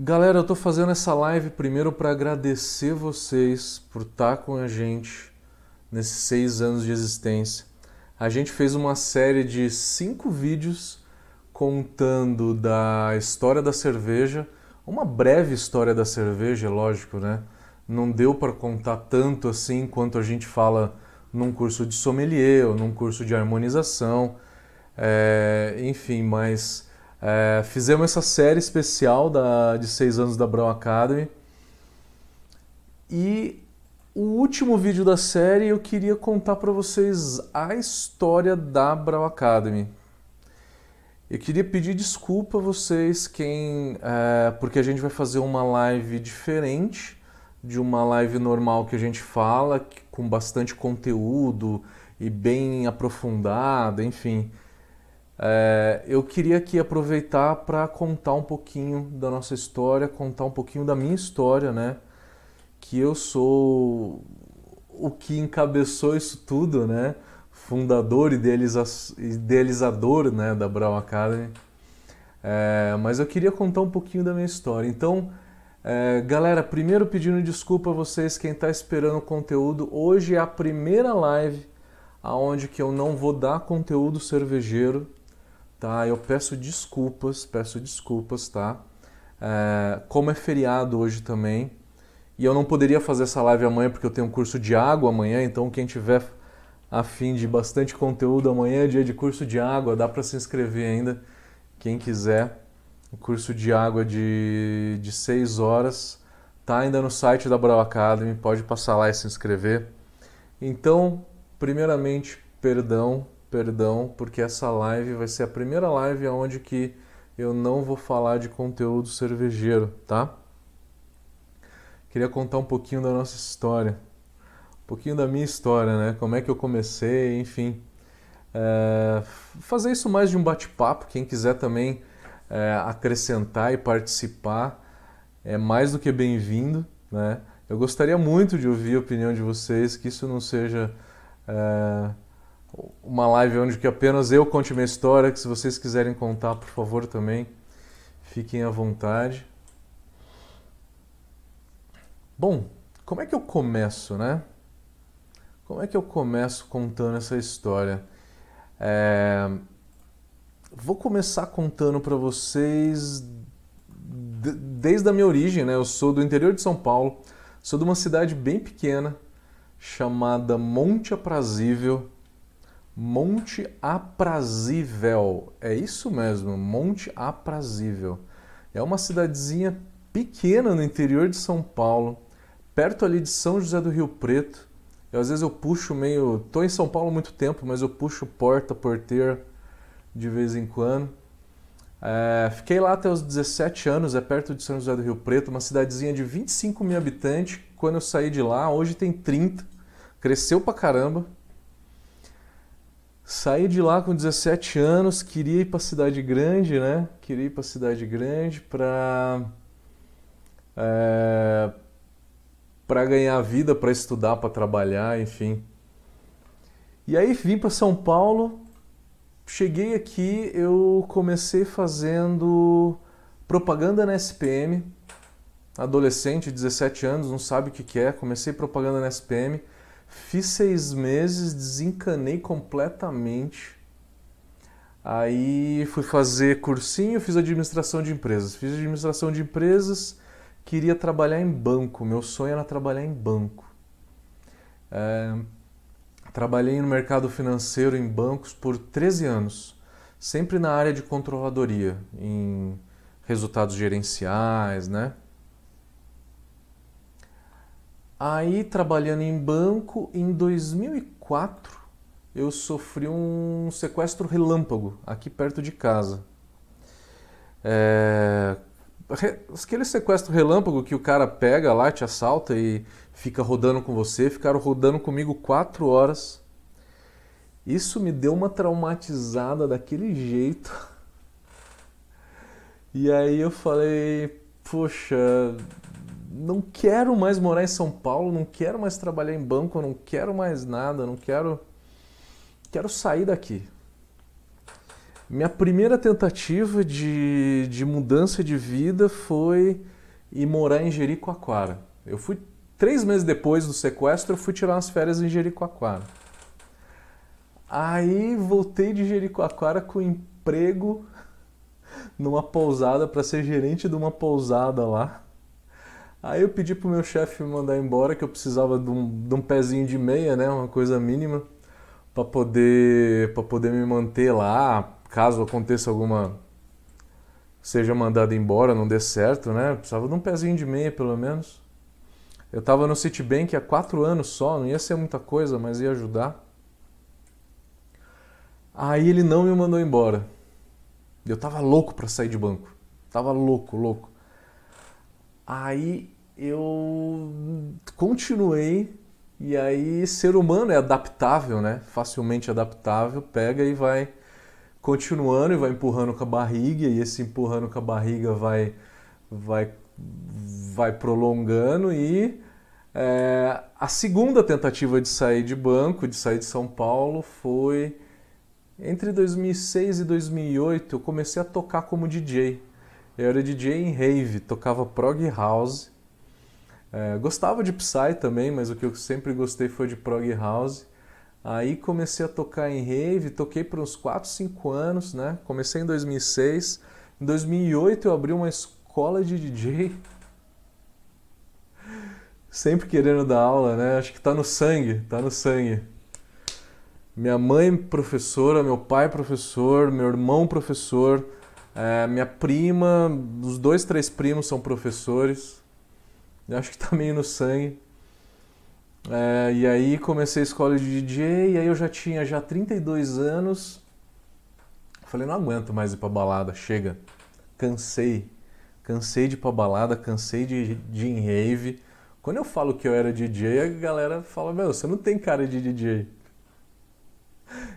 Galera, eu tô fazendo essa live primeiro para agradecer vocês por estar com a gente nesses seis anos de existência. A gente fez uma série de cinco vídeos contando da história da cerveja, uma breve história da cerveja, lógico, né? Não deu para contar tanto assim quanto a gente fala num curso de sommelier ou num curso de harmonização, é, enfim, mas é, fizemos essa série especial da, de seis anos da Brown Academy. E o último vídeo da série eu queria contar para vocês a história da Brown Academy. Eu queria pedir desculpa a vocês quem, é, porque a gente vai fazer uma live diferente de uma live normal que a gente fala, com bastante conteúdo e bem aprofundada, enfim. É, eu queria aqui aproveitar para contar um pouquinho da nossa história, contar um pouquinho da minha história, né? Que eu sou o que encabeçou isso tudo, né? Fundador e idealiza idealizador né, da Brown Academy. É, mas eu queria contar um pouquinho da minha história. Então, é, galera, primeiro pedindo desculpa a vocês, quem está esperando o conteúdo. Hoje é a primeira live aonde que eu não vou dar conteúdo cervejeiro tá? Eu peço desculpas, peço desculpas, tá? É, como é feriado hoje também, e eu não poderia fazer essa live amanhã porque eu tenho um curso de água amanhã, então quem tiver afim de bastante conteúdo amanhã é dia de curso de água, dá para se inscrever ainda, quem quiser. O curso de água de, de 6 horas, tá ainda no site da Brau Academy, pode passar lá e se inscrever. Então, primeiramente, perdão perdão, porque essa live vai ser a primeira live onde que eu não vou falar de conteúdo cervejeiro, tá? Queria contar um pouquinho da nossa história, um pouquinho da minha história, né? Como é que eu comecei, enfim. É, fazer isso mais de um bate-papo, quem quiser também é, acrescentar e participar é mais do que bem-vindo, né? Eu gostaria muito de ouvir a opinião de vocês, que isso não seja... É, uma live onde que apenas eu conte minha história, que se vocês quiserem contar, por favor, também fiquem à vontade. Bom, como é que eu começo, né? Como é que eu começo contando essa história? É... Vou começar contando para vocês desde a minha origem, né? Eu sou do interior de São Paulo, sou de uma cidade bem pequena chamada Monte Aprazível, Monte Aprazível. É isso mesmo, Monte Aprazível. É uma cidadezinha pequena no interior de São Paulo, perto ali de São José do Rio Preto. Eu, às vezes eu puxo meio. Tô em São Paulo há muito tempo, mas eu puxo porta, porteira de vez em quando. É, fiquei lá até os 17 anos, é perto de São José do Rio Preto, uma cidadezinha de 25 mil habitantes. Quando eu saí de lá, hoje tem 30, cresceu pra caramba. Saí de lá com 17 anos, queria ir para cidade grande, né? Queria ir para cidade grande para é, para ganhar vida, para estudar, para trabalhar, enfim. E aí vim para São Paulo. Cheguei aqui, eu comecei fazendo propaganda na SPM. Adolescente, 17 anos, não sabe o que é. Comecei propaganda na SPM Fiz seis meses, desencanei completamente. Aí fui fazer cursinho, fiz administração de empresas. Fiz administração de empresas, queria trabalhar em banco. Meu sonho era trabalhar em banco. É, trabalhei no mercado financeiro em bancos por 13 anos, sempre na área de controladoria, em resultados gerenciais, né? Aí, trabalhando em banco, em 2004, eu sofri um sequestro relâmpago aqui perto de casa. É... Aquele sequestro relâmpago que o cara pega lá, te assalta e fica rodando com você, ficaram rodando comigo quatro horas. Isso me deu uma traumatizada daquele jeito. E aí eu falei, poxa, não quero mais morar em São Paulo, não quero mais trabalhar em banco, não quero mais nada, não quero quero sair daqui. Minha primeira tentativa de, de mudança de vida foi ir morar em Jericoacoara. Eu fui três meses depois do sequestro, eu fui tirar umas férias em Jericoacoara. Aí voltei de Jericoacoara com emprego numa pousada para ser gerente de uma pousada lá. Aí eu pedi pro meu chefe me mandar embora que eu precisava de um, de um pezinho de meia, né, uma coisa mínima para poder poder me manter lá, caso aconteça alguma seja mandado embora, não dê certo, né? Eu precisava de um pezinho de meia pelo menos. Eu estava no Citibank há quatro anos só, não ia ser muita coisa, mas ia ajudar. Aí ele não me mandou embora. Eu tava louco para sair de banco. Tava louco, louco. Aí eu continuei e aí ser humano é adaptável, né? Facilmente adaptável, pega e vai continuando e vai empurrando com a barriga e esse empurrando com a barriga vai vai vai prolongando e é, a segunda tentativa de sair de banco, de sair de São Paulo, foi entre 2006 e 2008. Eu comecei a tocar como DJ. Eu era DJ em rave, tocava prog house. É, gostava de Psy também, mas o que eu sempre gostei foi de prog house. Aí comecei a tocar em rave, toquei por uns 4, 5 anos, né? Comecei em 2006. Em 2008 eu abri uma escola de DJ. Sempre querendo dar aula, né? Acho que tá no sangue, tá no sangue. Minha mãe professora, meu pai professor, meu irmão professor, é, minha prima, os dois, três primos são professores. Eu acho que tá meio no sangue. É, e aí comecei a escola de DJ, e aí eu já tinha já 32 anos. Falei, não aguento mais ir pra balada, chega. Cansei. Cansei de ir pra balada, cansei de, de ir em rave. Quando eu falo que eu era DJ, a galera fala, meu, você não tem cara de DJ.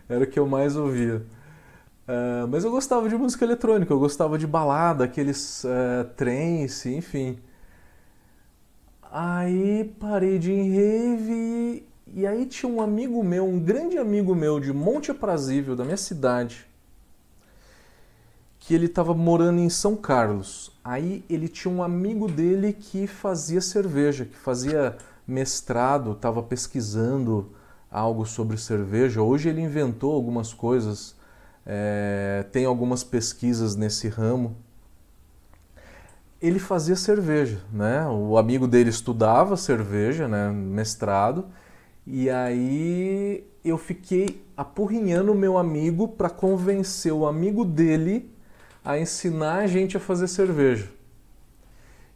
Era o que eu mais ouvia. Uh, mas eu gostava de música eletrônica, eu gostava de balada, aqueles uh, trens, enfim. Aí parei de ir em rave e aí tinha um amigo meu, um grande amigo meu de Monte Aprazível, da minha cidade, que ele estava morando em São Carlos. Aí ele tinha um amigo dele que fazia cerveja, que fazia mestrado, estava pesquisando algo sobre cerveja. Hoje ele inventou algumas coisas, é, tem algumas pesquisas nesse ramo. Ele fazia cerveja, né? O amigo dele estudava cerveja, né? Mestrado. E aí eu fiquei apurrinhando o meu amigo para convencer o amigo dele a ensinar a gente a fazer cerveja.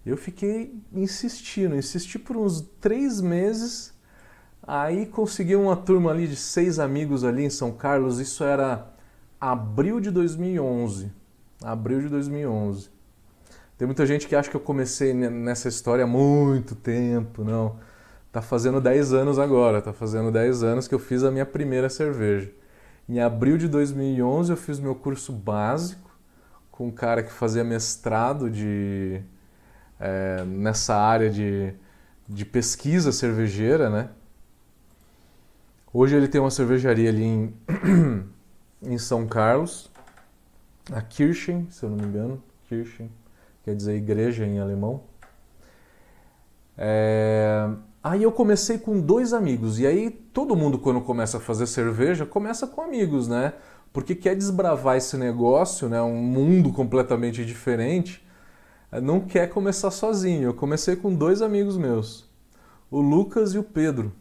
Eu fiquei insistindo, insisti por uns três meses Aí consegui uma turma ali de seis amigos ali em São Carlos, isso era abril de 2011. Abril de 2011. Tem muita gente que acha que eu comecei nessa história há muito tempo, não. Tá fazendo 10 anos agora, tá fazendo 10 anos que eu fiz a minha primeira cerveja. Em abril de 2011 eu fiz meu curso básico com um cara que fazia mestrado de, é, nessa área de, de pesquisa cervejeira, né? Hoje ele tem uma cervejaria ali em, em São Carlos, a Kirchen, se eu não me engano, Kirchen, quer dizer igreja em alemão. É... Aí eu comecei com dois amigos, e aí todo mundo quando começa a fazer cerveja, começa com amigos, né? Porque quer desbravar esse negócio, né? Um mundo completamente diferente, não quer começar sozinho. Eu comecei com dois amigos meus, o Lucas e o Pedro.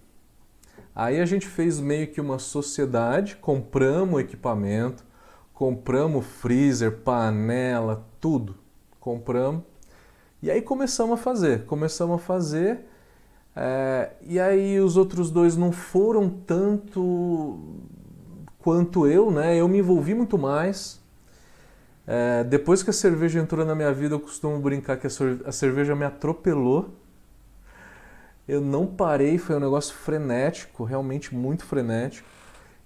Aí a gente fez meio que uma sociedade, compramos equipamento, compramos freezer, panela, tudo. Compramos. E aí começamos a fazer. Começamos a fazer. É, e aí os outros dois não foram tanto quanto eu, né? Eu me envolvi muito mais. É, depois que a cerveja entrou na minha vida, eu costumo brincar que a cerveja me atropelou eu não parei, foi um negócio frenético, realmente muito frenético.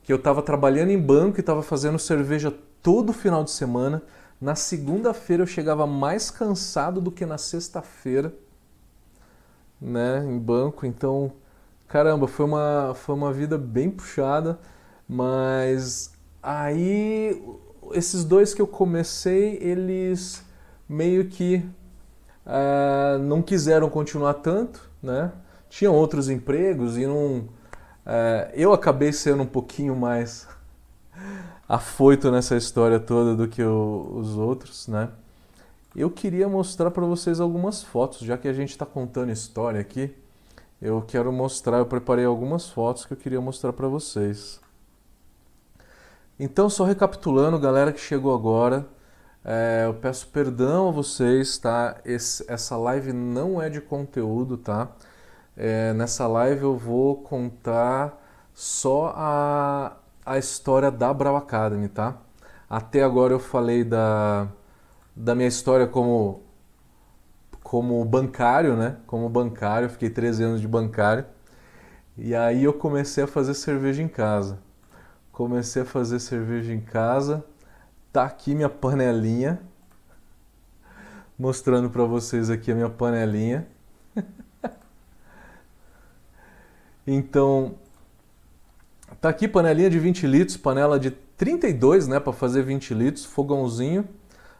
Que eu estava trabalhando em banco e estava fazendo cerveja todo final de semana. Na segunda-feira eu chegava mais cansado do que na sexta-feira, né, em banco. Então, caramba, foi uma, foi uma vida bem puxada, mas aí esses dois que eu comecei, eles meio que uh, não quiseram continuar tanto, né? Tinham outros empregos e não. Uh, eu acabei sendo um pouquinho mais afoito nessa história toda do que o, os outros, né? Eu queria mostrar para vocês algumas fotos, já que a gente está contando história aqui. Eu quero mostrar, eu preparei algumas fotos que eu queria mostrar para vocês. Então, só recapitulando, galera que chegou agora, é, eu peço perdão a vocês, tá? Esse, essa live não é de conteúdo, tá? É, nessa live eu vou contar só a, a história da Brau Academy, tá? Até agora eu falei da, da minha história como, como bancário, né? Como bancário, fiquei 13 anos de bancário. E aí eu comecei a fazer cerveja em casa. Comecei a fazer cerveja em casa Tá aqui minha panelinha. Mostrando para vocês aqui a minha panelinha. então, tá aqui panelinha de 20 litros, panela de 32, né, para fazer 20 litros, fogãozinho.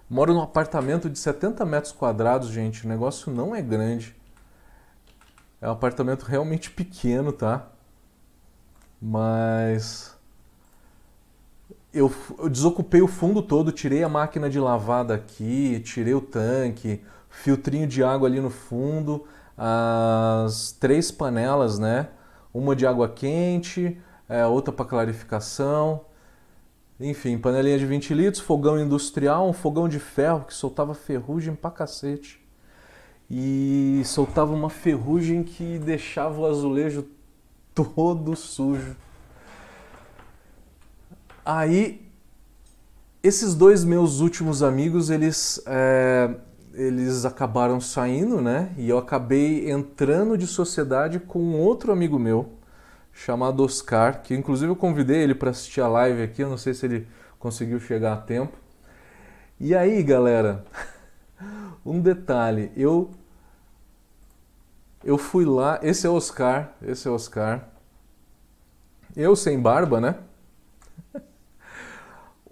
Moro num apartamento de 70 metros quadrados, gente. O negócio não é grande. É um apartamento realmente pequeno, tá? Mas eu, eu, desocupei o fundo todo, tirei a máquina de lavar daqui, tirei o tanque, filtrinho de água ali no fundo, as três panelas, né? Uma de água quente, é, outra para clarificação. Enfim, panelinha de 20 litros, fogão industrial, um fogão de ferro que soltava ferrugem pra cacete. E soltava uma ferrugem que deixava o azulejo todo sujo. Aí, esses dois meus últimos amigos, eles, é, eles acabaram saindo, né? E eu acabei entrando de sociedade com outro amigo meu, chamado Oscar, que inclusive eu convidei ele para assistir a live aqui, eu não sei se ele conseguiu chegar a tempo. E aí, galera, um detalhe, eu eu fui lá, esse é o Oscar, esse é o Oscar. Eu sem barba, né?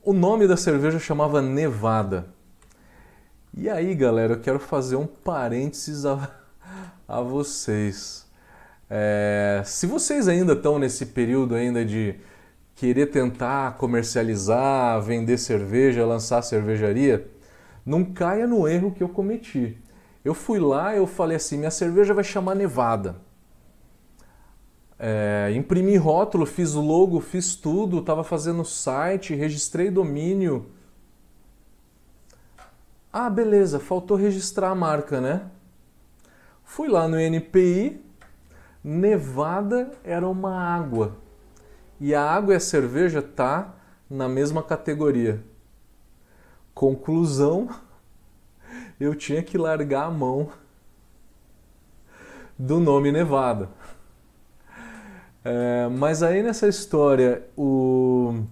O nome da cerveja chamava Nevada. E aí, galera, eu quero fazer um parênteses a, a vocês. É, se vocês ainda estão nesse período ainda de querer tentar comercializar, vender cerveja, lançar cervejaria, não caia no erro que eu cometi. Eu fui lá, eu falei assim, minha cerveja vai chamar Nevada. É, imprimi rótulo, fiz logo, fiz tudo, estava fazendo site, registrei domínio. Ah, beleza, faltou registrar a marca, né? Fui lá no NPI, Nevada era uma água. E a água e a cerveja tá na mesma categoria. Conclusão, eu tinha que largar a mão do nome Nevada. É, mas aí nessa história, o...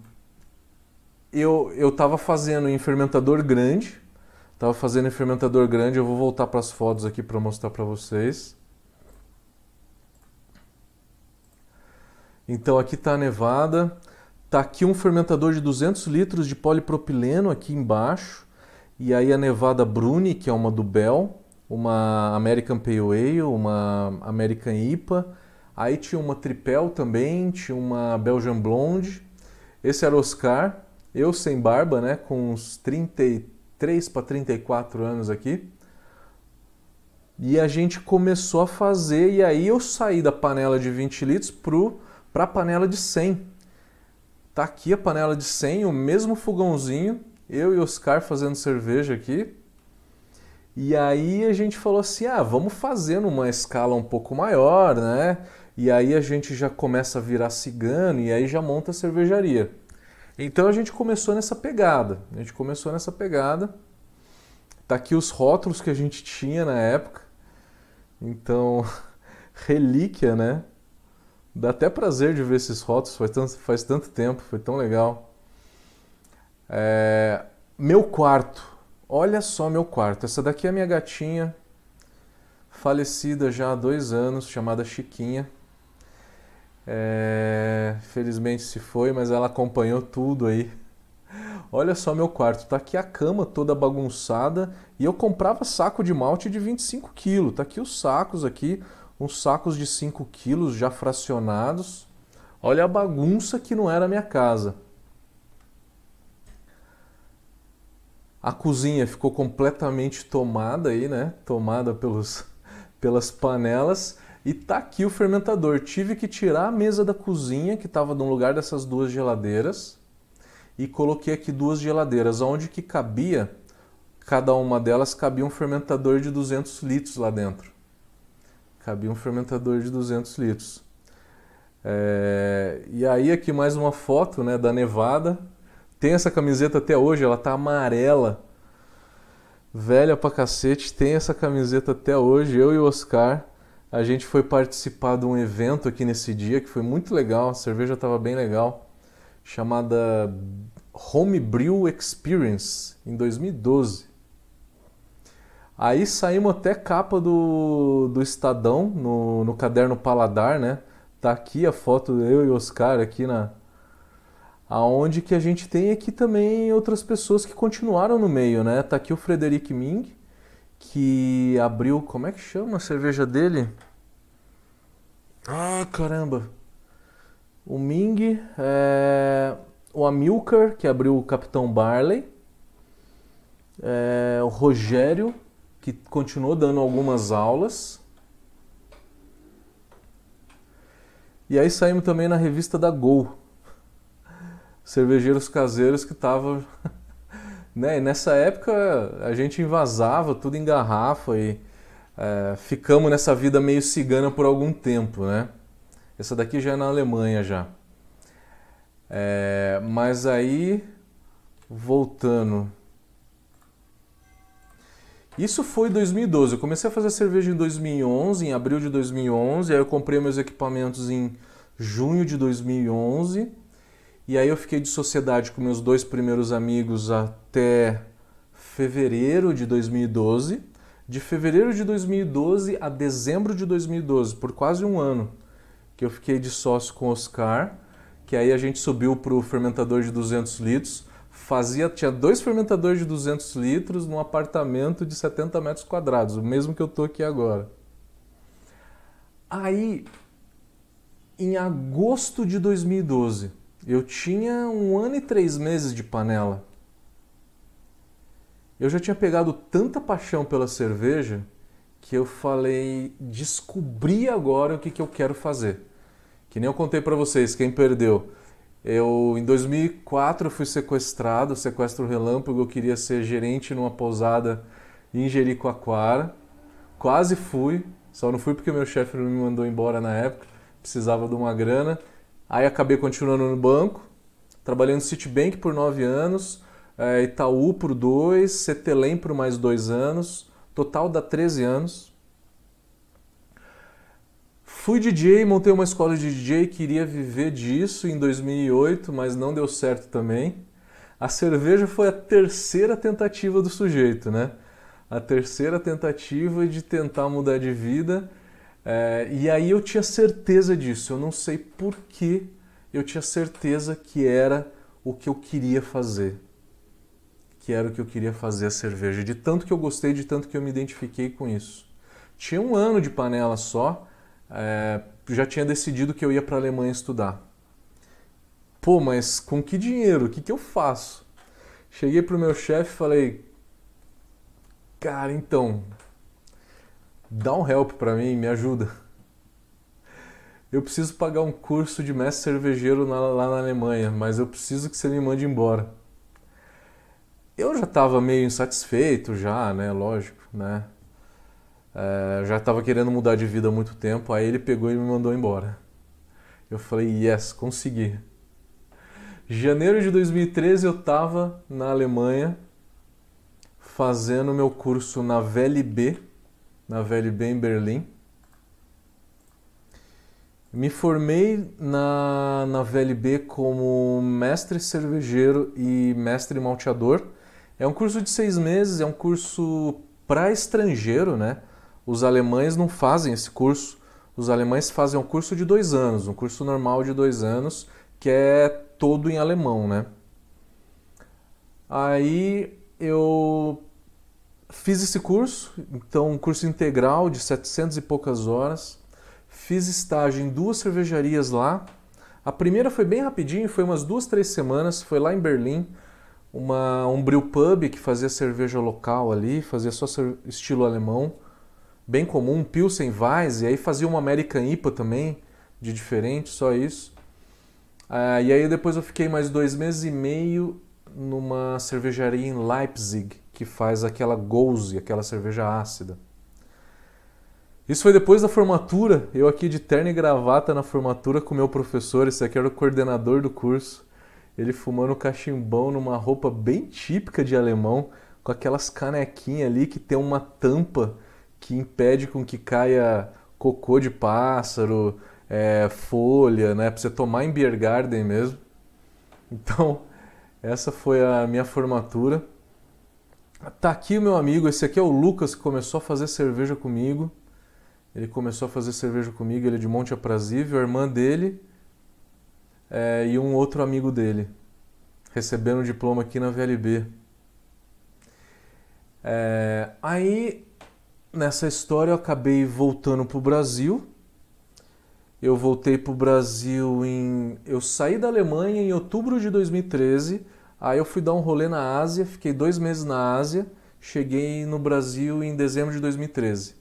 eu estava fazendo em fermentador grande, estava fazendo fermentador grande. Eu vou voltar para as fotos aqui para mostrar para vocês. Então aqui está a nevada. Tá aqui um fermentador de 200 litros de polipropileno aqui embaixo. E aí a Nevada Bruni, que é uma do Bell, uma American Pale Ale, uma American IPA Aí tinha uma Tripel também, tinha uma Belgian Blonde. Esse era Oscar, eu sem barba, né, com uns 33 para 34 anos aqui. E a gente começou a fazer, e aí eu saí da panela de 20 litros para a panela de 100. Tá aqui a panela de 100, o mesmo fogãozinho, eu e Oscar fazendo cerveja aqui. E aí a gente falou assim: ah, vamos fazer numa escala um pouco maior, né? e aí a gente já começa a virar cigano e aí já monta a cervejaria. Então a gente começou nessa pegada. A gente começou nessa pegada. Tá aqui os rótulos que a gente tinha na época. Então, relíquia, né? Dá até prazer de ver esses rótulos, faz tanto, faz tanto tempo, foi tão legal. É, meu quarto, olha só meu quarto. Essa daqui é a minha gatinha, falecida já há dois anos, chamada Chiquinha. É, felizmente se foi, mas ela acompanhou tudo aí Olha só meu quarto, tá aqui a cama toda bagunçada e eu comprava saco de malte de 25 quilos. Tá aqui os sacos aqui, uns sacos de 5 quilos já fracionados. Olha a bagunça que não era a minha casa. A cozinha ficou completamente tomada aí, né? Tomada pelos, pelas panelas. E tá aqui o fermentador. Tive que tirar a mesa da cozinha, que estava no lugar dessas duas geladeiras e coloquei aqui duas geladeiras, onde que cabia, cada uma delas cabia um fermentador de 200 litros lá dentro. Cabia um fermentador de 200 litros. É... E aí aqui mais uma foto né, da Nevada. Tem essa camiseta até hoje, ela tá amarela. Velha pra cacete, tem essa camiseta até hoje, eu e o Oscar. A gente foi participar de um evento aqui nesse dia que foi muito legal, a cerveja estava bem legal chamada Homebrew Experience em 2012. Aí saímos até capa do, do Estadão no, no caderno Paladar, né? Tá aqui a foto eu e Oscar aqui na aonde que a gente tem aqui também outras pessoas que continuaram no meio, né? Tá aqui o Frederic Ming, que abriu, como é que chama a cerveja dele? Ah, caramba. O Ming, é, o Amilcar, que abriu o Capitão Barley, é, o Rogério, que continuou dando algumas aulas. E aí saímos também na revista da Gol, cervejeiros caseiros que estavam. né? E nessa época a gente invasava tudo em garrafa e é, ficamos nessa vida meio cigana por algum tempo, né? Essa daqui já é na Alemanha já. É, mas aí, voltando. Isso foi 2012. Eu comecei a fazer cerveja em 2011, em abril de 2011. Aí eu comprei meus equipamentos em junho de 2011. E aí eu fiquei de sociedade com meus dois primeiros amigos até fevereiro de 2012. De fevereiro de 2012 a dezembro de 2012, por quase um ano que eu fiquei de sócio com o Oscar, que aí a gente subiu para o fermentador de 200 litros. Fazia, tinha dois fermentadores de 200 litros num apartamento de 70 metros quadrados, o mesmo que eu tô aqui agora. Aí, em agosto de 2012, eu tinha um ano e três meses de panela. Eu já tinha pegado tanta paixão pela cerveja que eu falei, descobri agora o que, que eu quero fazer. Que nem eu contei para vocês, quem perdeu. Eu, em 2004, fui sequestrado, sequestro relâmpago, eu queria ser gerente numa pousada em Jericoacoara. Quase fui, só não fui porque meu chefe me mandou embora na época, precisava de uma grana. Aí acabei continuando no banco, trabalhando no Citibank por nove anos, eh, Itaú por dois, Cetelem por mais dois anos, Total dá 13 anos. Fui DJ, montei uma escola de DJ, queria viver disso em 2008, mas não deu certo também. A cerveja foi a terceira tentativa do sujeito, né? A terceira tentativa de tentar mudar de vida. É, e aí eu tinha certeza disso. Eu não sei por que eu tinha certeza que era o que eu queria fazer que era o que eu queria fazer a cerveja, de tanto que eu gostei, de tanto que eu me identifiquei com isso. Tinha um ano de panela só, é, já tinha decidido que eu ia para a Alemanha estudar. Pô, mas com que dinheiro? O que, que eu faço? Cheguei pro meu chefe e falei, cara, então, dá um help para mim, me ajuda. Eu preciso pagar um curso de mestre cervejeiro lá na Alemanha, mas eu preciso que você me mande embora eu já estava meio insatisfeito já, né? Lógico, né? É, já estava querendo mudar de vida há muito tempo. Aí ele pegou e me mandou embora. Eu falei, yes, consegui. Janeiro de 2013 eu estava na Alemanha fazendo meu curso na VLB, na VLB em Berlim. Me formei na, na VLB como mestre cervejeiro e mestre malteador é um curso de seis meses, é um curso para estrangeiro, né? Os alemães não fazem esse curso. Os alemães fazem um curso de dois anos, um curso normal de dois anos, que é todo em alemão, né? Aí eu fiz esse curso, então um curso integral de 700 e poucas horas. Fiz estágio em duas cervejarias lá. A primeira foi bem rapidinho, foi umas duas, três semanas, foi lá em Berlim, uma, um brew pub que fazia cerveja local ali, fazia só estilo alemão, bem comum, Pilsen Weiss, e aí fazia uma American IPA também, de diferente, só isso. Ah, e aí depois eu fiquei mais dois meses e meio numa cervejaria em Leipzig, que faz aquela Gose, aquela cerveja ácida. Isso foi depois da formatura, eu aqui de terno e gravata na formatura com meu professor, esse aqui era o coordenador do curso. Ele fumando cachimbão numa roupa bem típica de alemão, com aquelas canequinhas ali que tem uma tampa que impede com que caia cocô de pássaro, é, folha, né? Pra você tomar em beer garden mesmo. Então, essa foi a minha formatura. Tá aqui o meu amigo, esse aqui é o Lucas que começou a fazer cerveja comigo. Ele começou a fazer cerveja comigo, ele é de Monte Aprazível, a irmã dele é, e um outro amigo dele, recebendo o diploma aqui na VLB. É, aí, nessa história, eu acabei voltando para o Brasil. Eu voltei para o Brasil em. Eu saí da Alemanha em outubro de 2013. Aí eu fui dar um rolê na Ásia, fiquei dois meses na Ásia, cheguei no Brasil em dezembro de 2013.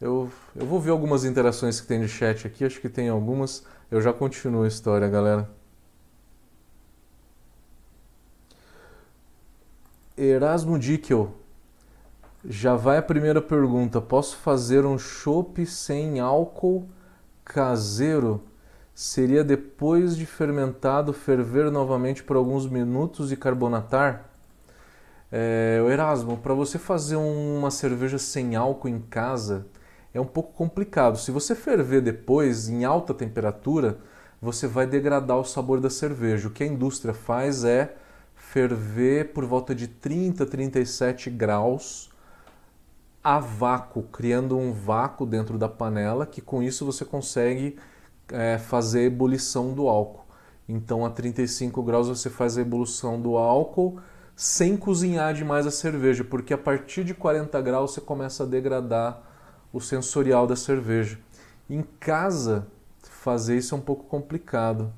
Eu, eu vou ver algumas interações que tem de chat aqui, acho que tem algumas. Eu já continuo a história, galera. Erasmo Dickel. Já vai a primeira pergunta. Posso fazer um chopp sem álcool caseiro? Seria depois de fermentado ferver novamente por alguns minutos e carbonatar? É, Erasmo, para você fazer uma cerveja sem álcool em casa, é um pouco complicado. Se você ferver depois em alta temperatura, você vai degradar o sabor da cerveja. O que a indústria faz é ferver por volta de 30, 37 graus a vácuo, criando um vácuo dentro da panela, que com isso você consegue é, fazer a ebulição do álcool. Então a 35 graus você faz a ebulição do álcool sem cozinhar demais a cerveja, porque a partir de 40 graus você começa a degradar o sensorial da cerveja. Em casa, fazer isso é um pouco complicado.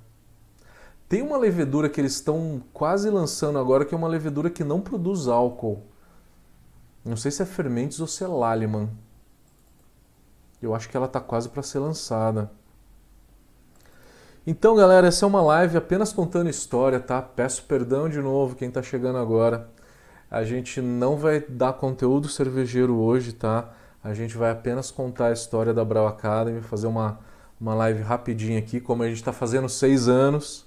Tem uma levedura que eles estão quase lançando agora, que é uma levedura que não produz álcool. Não sei se é Fermentes ou se é Lallemand. Eu acho que ela está quase para ser lançada. Então, galera, essa é uma live apenas contando história, tá? Peço perdão de novo quem está chegando agora. A gente não vai dar conteúdo cervejeiro hoje, tá? A gente vai apenas contar a história da Brau Academy, fazer uma, uma live rapidinha aqui, como a gente está fazendo seis anos.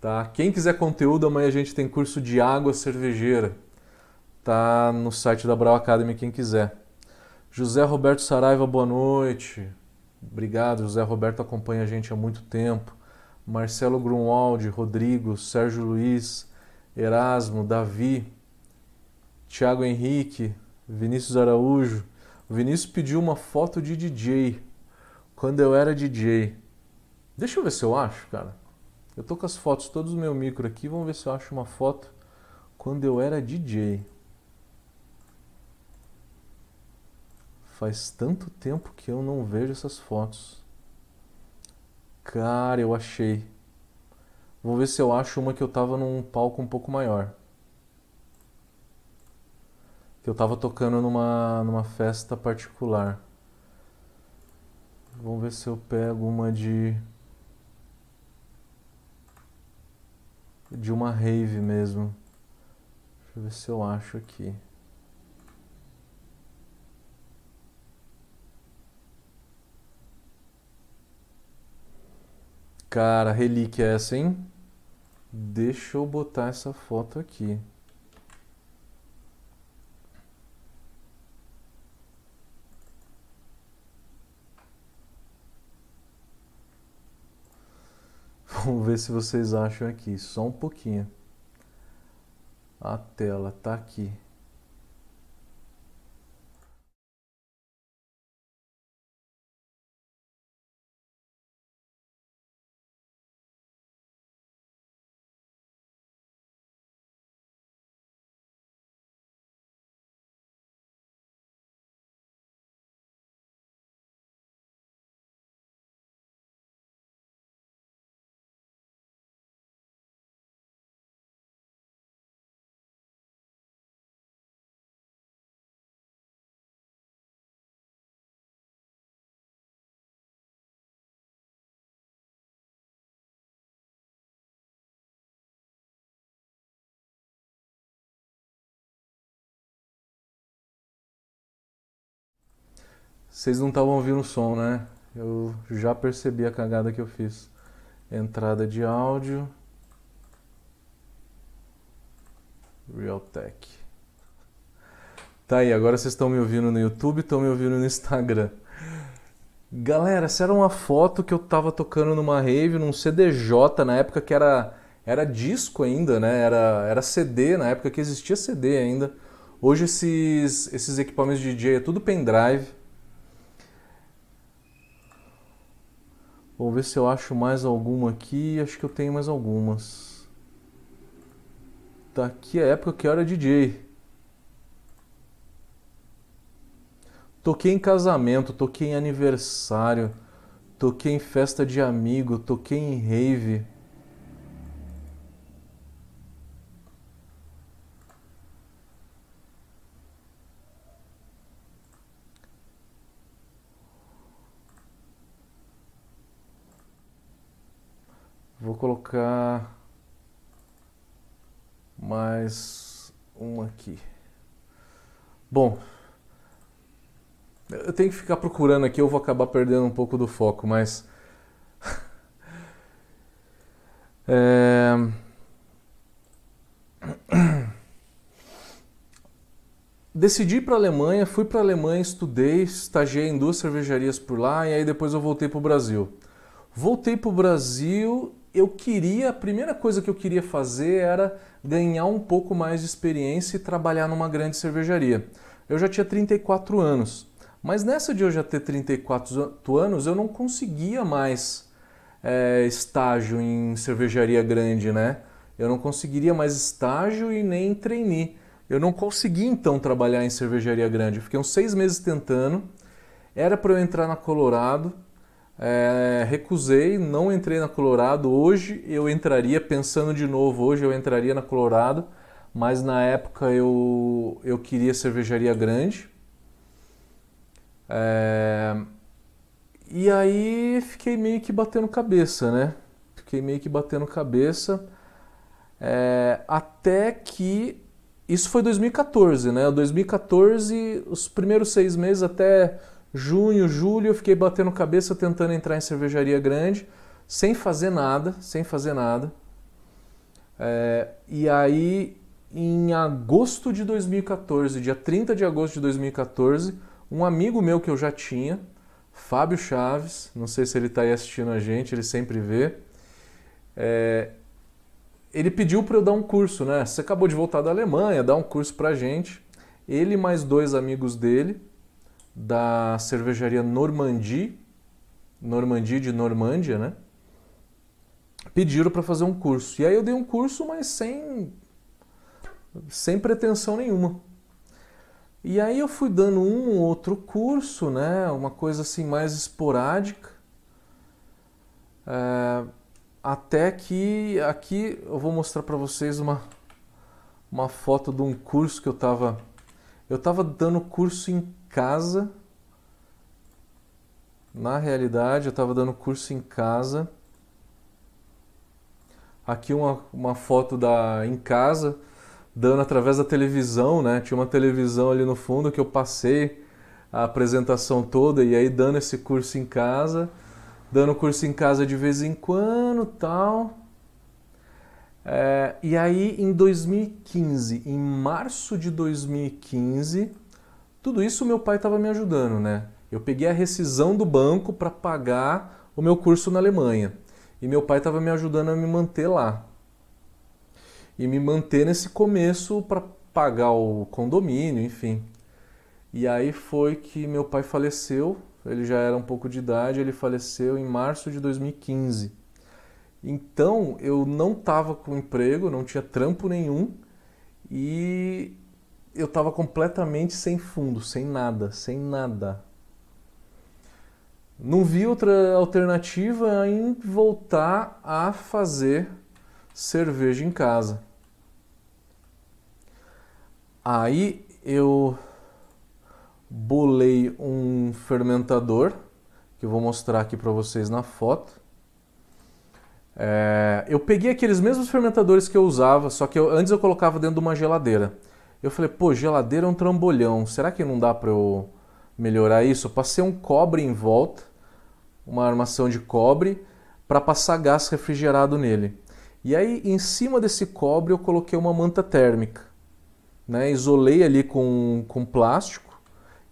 Tá? Quem quiser conteúdo, amanhã a gente tem curso de água cervejeira. Tá no site da Brau Academy, quem quiser. José Roberto Saraiva, boa noite. Obrigado, José Roberto acompanha a gente há muito tempo. Marcelo Grunwald, Rodrigo, Sérgio Luiz, Erasmo, Davi, Tiago Henrique, Vinícius Araújo, o Vinícius pediu uma foto de DJ, quando eu era DJ. Deixa eu ver se eu acho, cara. Eu tô com as fotos todos no meu micro aqui, vamos ver se eu acho uma foto quando eu era DJ. Faz tanto tempo que eu não vejo essas fotos. Cara, eu achei. Vou ver se eu acho uma que eu tava num palco um pouco maior que eu estava tocando numa, numa festa particular. Vamos ver se eu pego uma de. de uma rave mesmo. Deixa eu ver se eu acho aqui. Cara, relíquia é essa, hein? Deixa eu botar essa foto aqui. Vamos ver se vocês acham aqui, só um pouquinho. A tela tá aqui. Vocês não estavam ouvindo o som, né? Eu já percebi a cagada que eu fiz. Entrada de áudio. Realtek. Tá aí, agora vocês estão me ouvindo no YouTube, estão me ouvindo no Instagram. Galera, essa era uma foto que eu tava tocando numa rave, num CDJ, na época que era, era disco ainda, né? Era, era CD, na época que existia CD ainda. Hoje esses, esses equipamentos de DJ é tudo pendrive. Vou ver se eu acho mais alguma aqui. Acho que eu tenho mais algumas. Daqui a época que eu era DJ. Toquei em casamento, toquei em aniversário, toquei em festa de amigo, toquei em rave. Vou colocar mais um aqui. Bom, eu tenho que ficar procurando aqui, eu vou acabar perdendo um pouco do foco, mas. é... Decidi ir para a Alemanha, fui para a Alemanha, estudei, estagiei em duas cervejarias por lá e aí depois eu voltei para o Brasil. Voltei para o Brasil eu queria, a primeira coisa que eu queria fazer era ganhar um pouco mais de experiência e trabalhar numa grande cervejaria. Eu já tinha 34 anos, mas nessa de eu já ter 34 anos eu não conseguia mais é, estágio em cervejaria grande, né? Eu não conseguiria mais estágio e nem trainee. Eu não consegui então trabalhar em cervejaria grande. Eu fiquei uns seis meses tentando. Era para eu entrar na Colorado, é, recusei, não entrei na Colorado. Hoje eu entraria, pensando de novo, hoje eu entraria na Colorado, mas na época eu, eu queria cervejaria grande. É, e aí fiquei meio que batendo cabeça, né? Fiquei meio que batendo cabeça. É, até que. Isso foi 2014, né? 2014, os primeiros seis meses até junho, julho, eu fiquei batendo cabeça tentando entrar em cervejaria grande, sem fazer nada, sem fazer nada. É, e aí, em agosto de 2014, dia 30 de agosto de 2014, um amigo meu que eu já tinha, Fábio Chaves, não sei se ele está aí assistindo a gente, ele sempre vê, é, ele pediu para eu dar um curso, né? Você acabou de voltar da Alemanha, dá um curso para gente. Ele mais dois amigos dele, da cervejaria Normandie, Normandie de Normândia, né? Pediram para fazer um curso. E aí eu dei um curso, mas sem sem pretensão nenhuma. E aí eu fui dando um ou outro curso, né? Uma coisa assim mais esporádica. É, até que aqui eu vou mostrar para vocês uma, uma foto de um curso que eu estava eu estava dando curso em casa. Na realidade, eu estava dando curso em casa. Aqui uma, uma foto da em casa, dando através da televisão, né? Tinha uma televisão ali no fundo que eu passei a apresentação toda e aí dando esse curso em casa, dando curso em casa de vez em quando, tal. É, e aí em 2015, em março de 2015, tudo isso meu pai estava me ajudando, né? Eu peguei a rescisão do banco para pagar o meu curso na Alemanha. E meu pai estava me ajudando a me manter lá. E me manter nesse começo para pagar o condomínio, enfim. E aí foi que meu pai faleceu, ele já era um pouco de idade, ele faleceu em março de 2015. Então eu não estava com emprego, não tinha trampo nenhum e eu estava completamente sem fundo, sem nada, sem nada. Não vi outra alternativa em voltar a fazer cerveja em casa. Aí eu bolei um fermentador que eu vou mostrar aqui para vocês na foto. É, eu peguei aqueles mesmos fermentadores que eu usava, só que eu, antes eu colocava dentro de uma geladeira. Eu falei, pô, geladeira é um trambolhão. Será que não dá para eu melhorar isso? Eu passei um cobre em volta, uma armação de cobre, para passar gás refrigerado nele. E aí, em cima desse cobre, eu coloquei uma manta térmica. Né? Isolei ali com, com plástico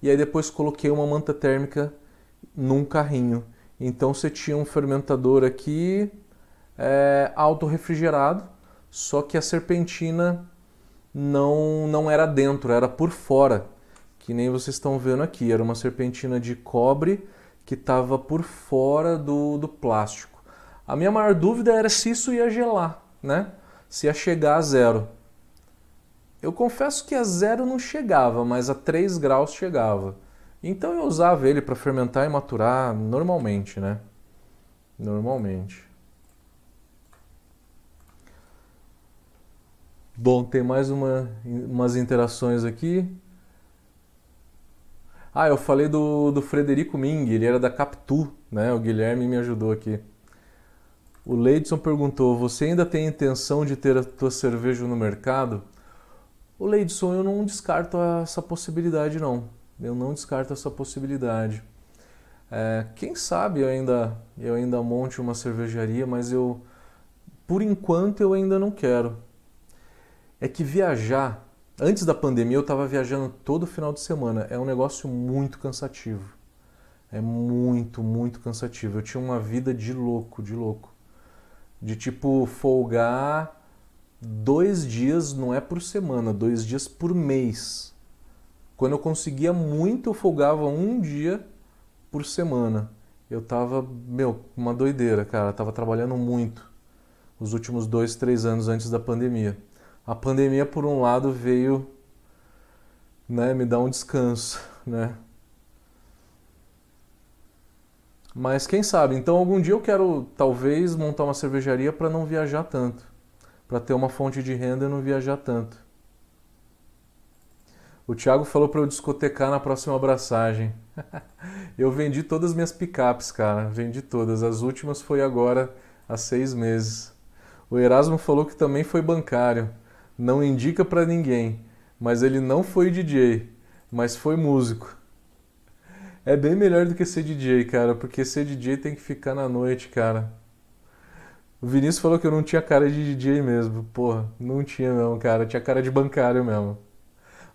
e aí depois coloquei uma manta térmica num carrinho. Então você tinha um fermentador aqui é, auto-refrigerado, só que a serpentina não, não era dentro, era por fora, que nem vocês estão vendo aqui. Era uma serpentina de cobre que estava por fora do, do plástico. A minha maior dúvida era se isso ia gelar, né? Se ia chegar a zero. Eu confesso que a zero não chegava, mas a 3 graus chegava. Então eu usava ele para fermentar e maturar normalmente, né? Normalmente. Bom, tem mais uma, umas interações aqui. Ah, eu falei do, do Frederico Ming, ele era da Captu, né? O Guilherme me ajudou aqui. O Leidson perguntou: Você ainda tem intenção de ter a tua cerveja no mercado? O Leidson, eu não descarto essa possibilidade, não. Eu não descarto essa possibilidade. É, quem sabe eu ainda, eu ainda monte uma cervejaria, mas eu, por enquanto, eu ainda não quero é que viajar, antes da pandemia eu estava viajando todo final de semana, é um negócio muito cansativo. É muito, muito cansativo. Eu tinha uma vida de louco, de louco. De tipo folgar dois dias, não é por semana, dois dias por mês. Quando eu conseguia muito, eu folgava um dia por semana. Eu tava, meu, uma doideira, cara. Eu tava trabalhando muito os últimos dois, três anos antes da pandemia a pandemia, por um lado, veio né, me dar um descanso, né? Mas quem sabe? Então, algum dia eu quero, talvez, montar uma cervejaria para não viajar tanto. Para ter uma fonte de renda e não viajar tanto. O Thiago falou para eu discotecar na próxima abraçagem. eu vendi todas as minhas picapes, cara. Vendi todas. As últimas foi agora, há seis meses. O Erasmo falou que também foi bancário não indica para ninguém, mas ele não foi DJ, mas foi músico. É bem melhor do que ser DJ, cara, porque ser DJ tem que ficar na noite, cara. O Vinícius falou que eu não tinha cara de DJ mesmo. Porra, não tinha não, cara. Tinha cara de bancário mesmo.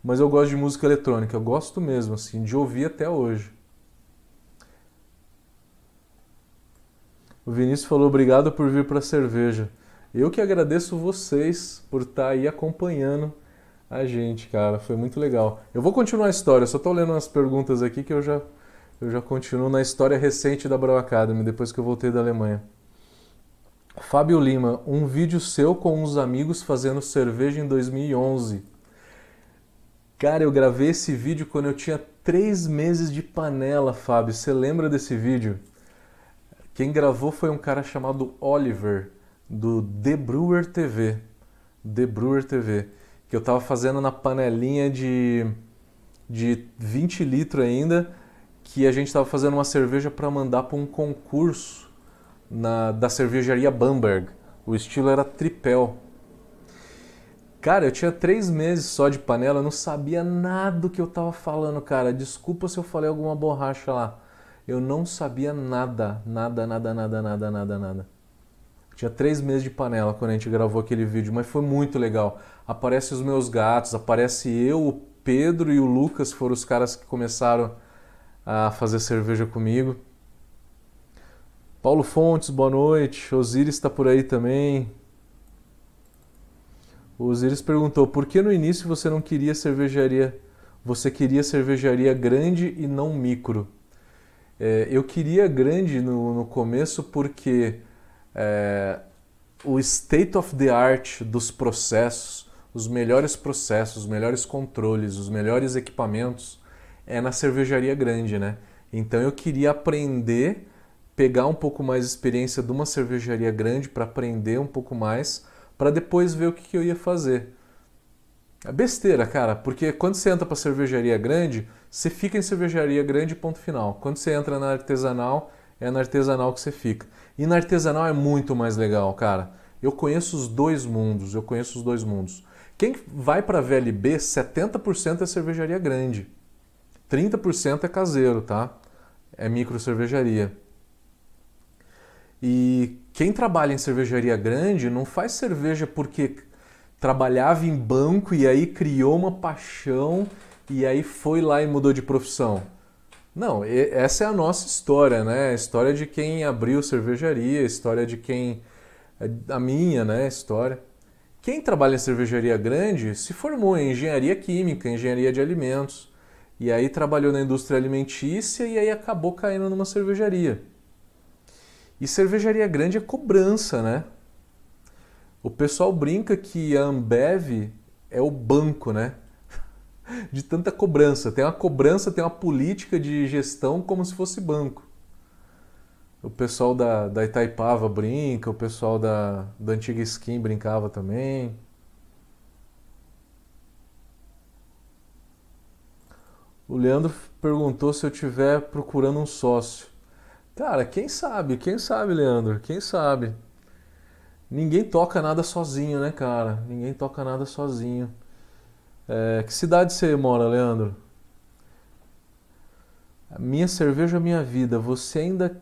Mas eu gosto de música eletrônica. Eu gosto mesmo, assim, de ouvir até hoje. O Vinícius falou obrigado por vir para cerveja. Eu que agradeço vocês por estar tá aí acompanhando a gente, cara. Foi muito legal. Eu vou continuar a história, só estou lendo umas perguntas aqui que eu já, eu já continuo na história recente da Brau Academy, depois que eu voltei da Alemanha. Fábio Lima, um vídeo seu com uns amigos fazendo cerveja em 2011. Cara, eu gravei esse vídeo quando eu tinha três meses de panela, Fábio. Você lembra desse vídeo? Quem gravou foi um cara chamado Oliver do The Brewer TV. The Brewer TV. Que eu estava fazendo na panelinha de, de 20 litros ainda, que a gente estava fazendo uma cerveja para mandar para um concurso na, da cervejaria Bamberg. O estilo era tripel. Cara, eu tinha três meses só de panela, eu não sabia nada do que eu estava falando, cara. Desculpa se eu falei alguma borracha lá. Eu não sabia nada, nada, nada, nada, nada, nada, nada. Tinha três meses de panela quando a gente gravou aquele vídeo, mas foi muito legal. Aparece os meus gatos, aparece eu, o Pedro e o Lucas, foram os caras que começaram a fazer cerveja comigo. Paulo Fontes, boa noite. Osiris está por aí também. O Osiris perguntou: por que no início você não queria cervejaria? Você queria cervejaria grande e não micro? É, eu queria grande no, no começo porque é, o state of the art dos processos, os melhores processos, os melhores controles, os melhores equipamentos é na cervejaria grande, né? Então eu queria aprender, pegar um pouco mais de experiência de uma cervejaria grande para aprender um pouco mais, para depois ver o que, que eu ia fazer. É besteira, cara, porque quando você entra para cervejaria grande, você fica em cervejaria grande ponto final. Quando você entra na artesanal, é na artesanal que você fica. E na artesanal é muito mais legal, cara. Eu conheço os dois mundos, eu conheço os dois mundos. Quem vai para a VLB, 70% é cervejaria grande. 30% é caseiro, tá? É micro cervejaria. E quem trabalha em cervejaria grande não faz cerveja porque trabalhava em banco e aí criou uma paixão e aí foi lá e mudou de profissão. Não, essa é a nossa história, né? A história de quem abriu cervejaria, a história de quem. É a minha, né? A história. Quem trabalha em cervejaria grande se formou em engenharia química, engenharia de alimentos, e aí trabalhou na indústria alimentícia e aí acabou caindo numa cervejaria. E cervejaria grande é cobrança, né? O pessoal brinca que a Ambev é o banco, né? De tanta cobrança. Tem uma cobrança, tem uma política de gestão como se fosse banco. O pessoal da, da Itaipava brinca, o pessoal da, da antiga Skin brincava também. O Leandro perguntou se eu estiver procurando um sócio. Cara, quem sabe? Quem sabe, Leandro? Quem sabe? Ninguém toca nada sozinho, né, cara? Ninguém toca nada sozinho. É, que cidade você mora, Leandro? Minha cerveja, minha vida. Você ainda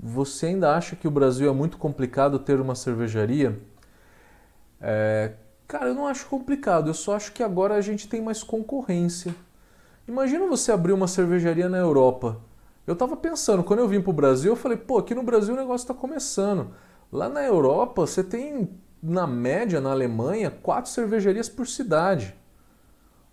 você ainda acha que o Brasil é muito complicado ter uma cervejaria? É, cara, eu não acho complicado. Eu só acho que agora a gente tem mais concorrência. Imagina você abrir uma cervejaria na Europa. Eu estava pensando, quando eu vim para o Brasil, eu falei, pô, aqui no Brasil o negócio está começando. Lá na Europa, você tem, na média, na Alemanha, quatro cervejarias por cidade.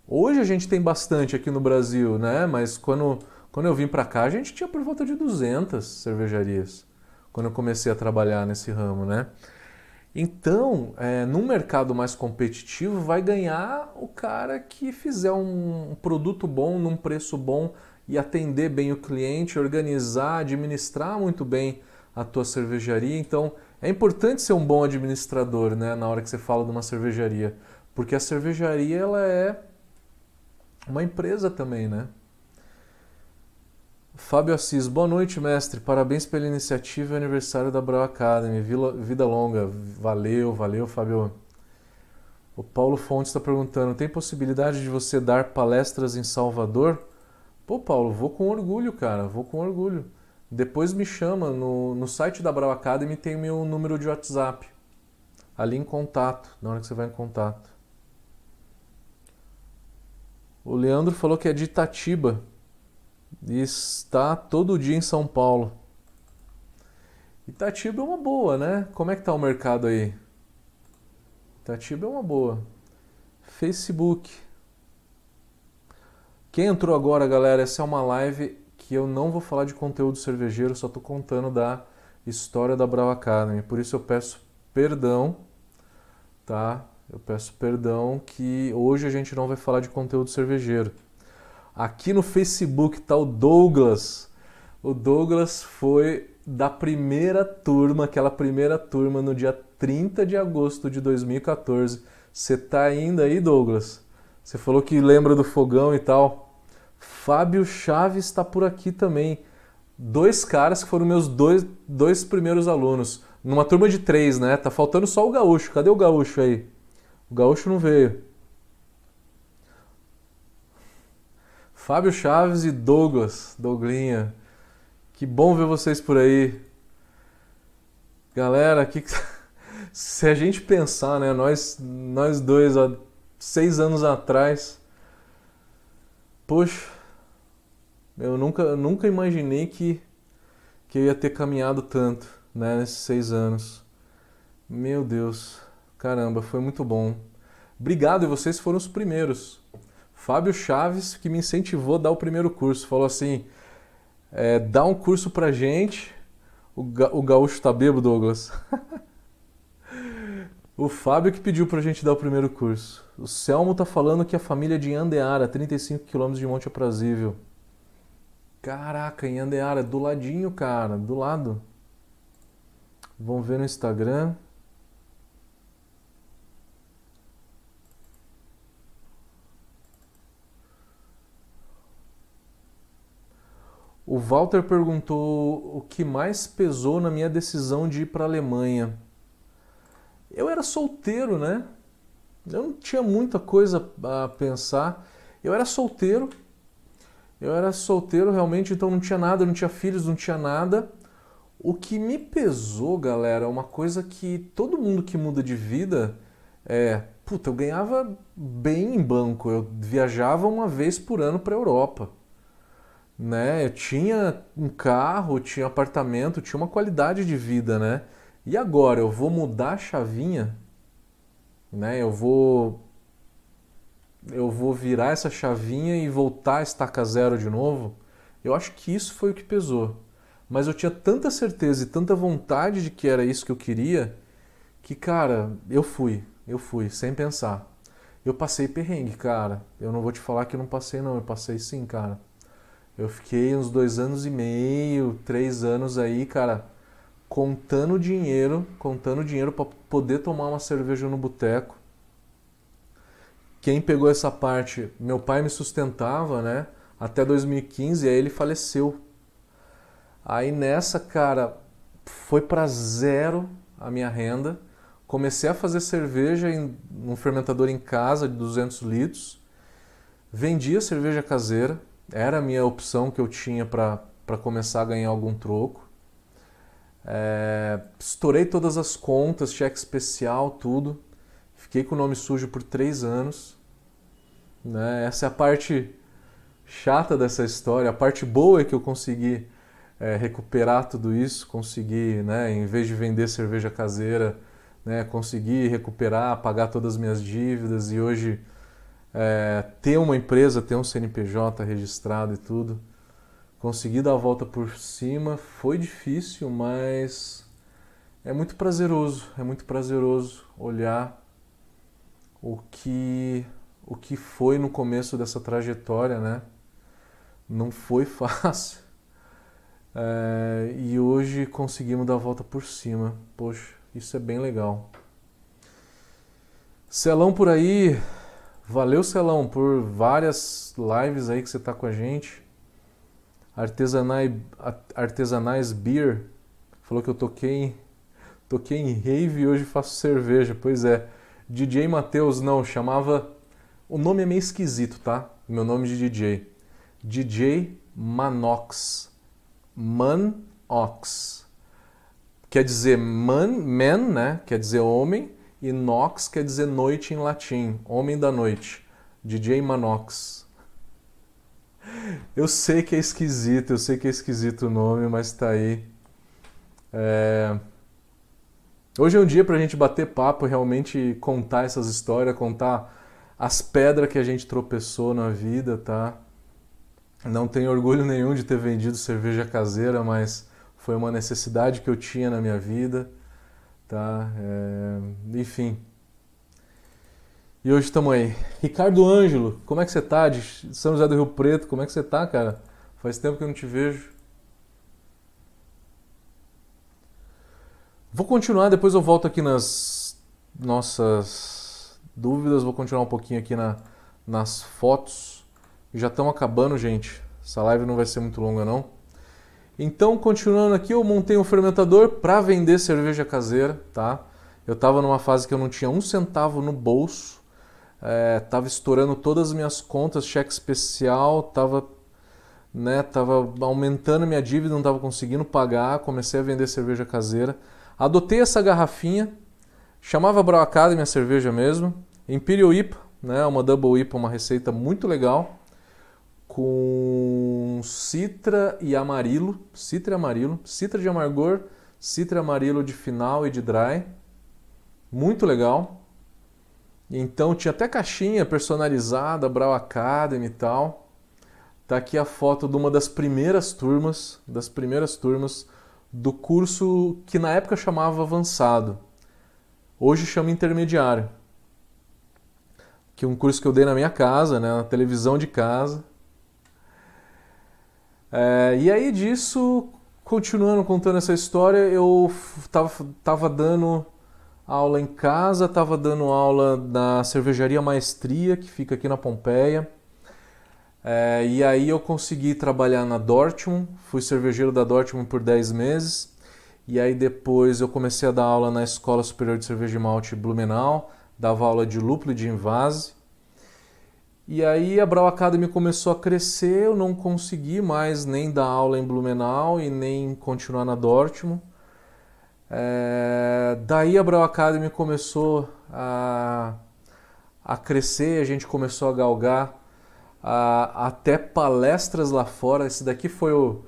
Hoje a gente tem bastante aqui no Brasil, né? Mas quando, quando eu vim para cá, a gente tinha por volta de 200 cervejarias. Quando eu comecei a trabalhar nesse ramo, né? Então, é, num mercado mais competitivo, vai ganhar o cara que fizer um produto bom, num preço bom e atender bem o cliente, organizar, administrar muito bem a tua cervejaria. Então, é importante ser um bom administrador, né, na hora que você fala de uma cervejaria, porque a cervejaria ela é uma empresa também, né? Fábio Assis, boa noite, mestre. Parabéns pela iniciativa e aniversário da Brau Academy. Vida longa. Valeu, valeu, Fábio. O Paulo Fontes está perguntando: tem possibilidade de você dar palestras em Salvador? Pô, Paulo, vou com orgulho, cara, vou com orgulho. Depois me chama, no, no site da Brau Academy tem meu número de WhatsApp. Ali em contato, na hora que você vai em contato. O Leandro falou que é de Itatiba e está todo dia em São Paulo. Itatiba é uma boa, né? Como é que tá o mercado aí? Itatiba é uma boa. Facebook. Quem entrou agora, galera, essa é uma live que eu não vou falar de conteúdo cervejeiro, só estou contando da história da Brau Academy. Por isso eu peço perdão, tá? Eu peço perdão que hoje a gente não vai falar de conteúdo cervejeiro. Aqui no Facebook tá o Douglas. O Douglas foi da primeira turma, aquela primeira turma no dia 30 de agosto de 2014. Você tá ainda aí, Douglas? Você falou que lembra do fogão e tal. Fábio Chaves está por aqui também. Dois caras que foram meus dois, dois primeiros alunos. Numa turma de três, né? Tá faltando só o gaúcho. Cadê o gaúcho aí? O gaúcho não veio. Fábio Chaves e Douglas, Douglinha. Que bom ver vocês por aí. Galera, que, se a gente pensar, né, nós, nós dois há seis anos atrás, poxa, eu nunca, nunca imaginei que, que eu ia ter caminhado tanto, né, nesses seis anos. Meu Deus, caramba, foi muito bom. Obrigado e vocês foram os primeiros. Fábio Chaves, que me incentivou a dar o primeiro curso. Falou assim: é, dá um curso pra gente. O, ga o gaúcho tá bebo, Douglas. o Fábio que pediu pra gente dar o primeiro curso. O Selmo tá falando que a família é de Andeara, 35 quilômetros de Monte Aprazível. Caraca, em Andeara, do ladinho, cara, do lado. Vamos ver no Instagram. O Walter perguntou o que mais pesou na minha decisão de ir para a Alemanha. Eu era solteiro, né? Eu não tinha muita coisa a pensar. Eu era solteiro Eu era solteiro realmente, então não tinha nada, não tinha filhos, não tinha nada. O que me pesou, galera, é uma coisa que todo mundo que muda de vida é, puta, eu ganhava bem em banco, eu viajava uma vez por ano para Europa. Né? Eu tinha um carro, tinha apartamento, tinha uma qualidade de vida, né? E agora eu vou mudar a chavinha, né? Eu vou eu vou virar essa chavinha e voltar a estaca zero de novo. Eu acho que isso foi o que pesou. Mas eu tinha tanta certeza e tanta vontade de que era isso que eu queria, que cara, eu fui, eu fui, sem pensar. Eu passei perrengue, cara. Eu não vou te falar que eu não passei, não. Eu passei sim, cara. Eu fiquei uns dois anos e meio, três anos aí, cara, contando dinheiro, contando dinheiro para poder tomar uma cerveja no boteco. Quem pegou essa parte, meu pai me sustentava, né? Até 2015, aí ele faleceu. Aí nessa, cara, foi para zero a minha renda. Comecei a fazer cerveja em um fermentador em casa de 200 litros. Vendia cerveja caseira, era a minha opção que eu tinha para começar a ganhar algum troco. É, estourei todas as contas, cheque especial, tudo. Fiquei com o nome sujo por três anos. Né? Essa é a parte chata dessa história. A parte boa é que eu consegui é, recuperar tudo isso, consegui, né, em vez de vender cerveja caseira, né, conseguir recuperar, pagar todas as minhas dívidas e hoje é, ter uma empresa, ter um CNPJ registrado e tudo. Consegui dar a volta por cima, foi difícil, mas é muito prazeroso, é muito prazeroso olhar o que o que foi no começo dessa trajetória, né? Não foi fácil. É, e hoje conseguimos dar a volta por cima. Poxa, isso é bem legal. Celão por aí, valeu Celão por várias lives aí que você tá com a gente. Artesanais, Artesanais Beer falou que eu toquei, toquei em rave e hoje faço cerveja. Pois é, DJ Matheus não, chamava. O nome é meio esquisito, tá? Meu nome de DJ. DJ Manox. Manox. Quer dizer man, man, né? Quer dizer homem. E nox quer dizer noite em latim. Homem da noite. DJ Manox. Eu sei que é esquisito, eu sei que é esquisito o nome, mas tá aí. É... Hoje é um dia pra gente bater papo, realmente contar essas histórias, contar as pedras que a gente tropeçou na vida, tá? Não tenho orgulho nenhum de ter vendido cerveja caseira, mas foi uma necessidade que eu tinha na minha vida, tá? É... Enfim. E hoje estamos aí. Ricardo Ângelo, como é que você tá? De São José do Rio Preto, como é que você tá, cara? Faz tempo que eu não te vejo. Vou continuar, depois eu volto aqui nas nossas dúvidas, vou continuar um pouquinho aqui na, nas fotos. Já estão acabando, gente. Essa live não vai ser muito longa, não. Então, continuando aqui, eu montei um fermentador para vender cerveja caseira, tá? Eu estava numa fase que eu não tinha um centavo no bolso, é, estourando todas as minhas contas, cheque especial, estava né, tava aumentando minha dívida, não estava conseguindo pagar, comecei a vender cerveja caseira. Adotei essa garrafinha, chamava Brau Academy a cerveja mesmo, Imperial IPA, né, uma Double IPA, uma receita muito legal com citra e amarilo, citra e amarilo, citra de amargor, citra amarilo de final e de dry. Muito legal. Então tinha até caixinha personalizada, Brau Academy e tal. Tá aqui a foto de uma das primeiras turmas, das primeiras turmas do curso que na época chamava avançado. Hoje chama intermediário. Que é um curso que eu dei na minha casa, né, na televisão de casa é, e aí disso, continuando contando essa história, eu tava, tava dando aula em casa, tava dando aula na cervejaria Maestria, que fica aqui na Pompeia. É, e aí eu consegui trabalhar na Dortmund, fui cervejeiro da Dortmund por 10 meses. E aí depois eu comecei a dar aula na Escola Superior de Cerveja e Malte Blumenau, dava aula de lúpulo e de invase. E aí a Brau Academy começou a crescer, eu não consegui mais nem dar aula em Blumenau e nem continuar na Dortmund. É, daí a Brau Academy começou a, a crescer, a gente começou a galgar a, até palestras lá fora. Esse daqui foi o,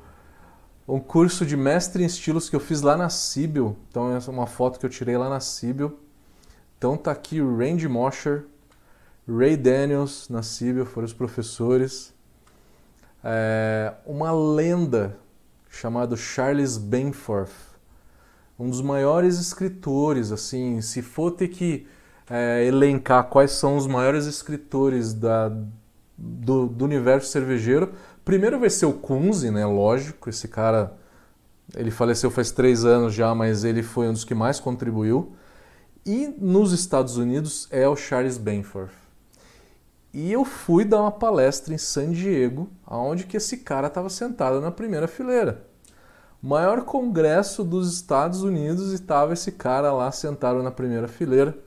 um curso de mestre em estilos que eu fiz lá na Sibyl. Então essa é uma foto que eu tirei lá na Sibyl. Então tá aqui o Randy Mosher, Ray Daniels na Sibyl, foram os professores. É, uma lenda chamado Charles Benforth, um dos maiores escritores, assim, se for ter que é, elencar quais são os maiores escritores da, do, do universo cervejeiro, primeiro vai ser o Kunze, né? Lógico, esse cara, ele faleceu faz três anos já, mas ele foi um dos que mais contribuiu. E nos Estados Unidos é o Charles Benforth. E eu fui dar uma palestra em San Diego, aonde que esse cara estava sentado na primeira fileira. Maior congresso dos Estados Unidos e estava esse cara lá sentado na primeira fileira.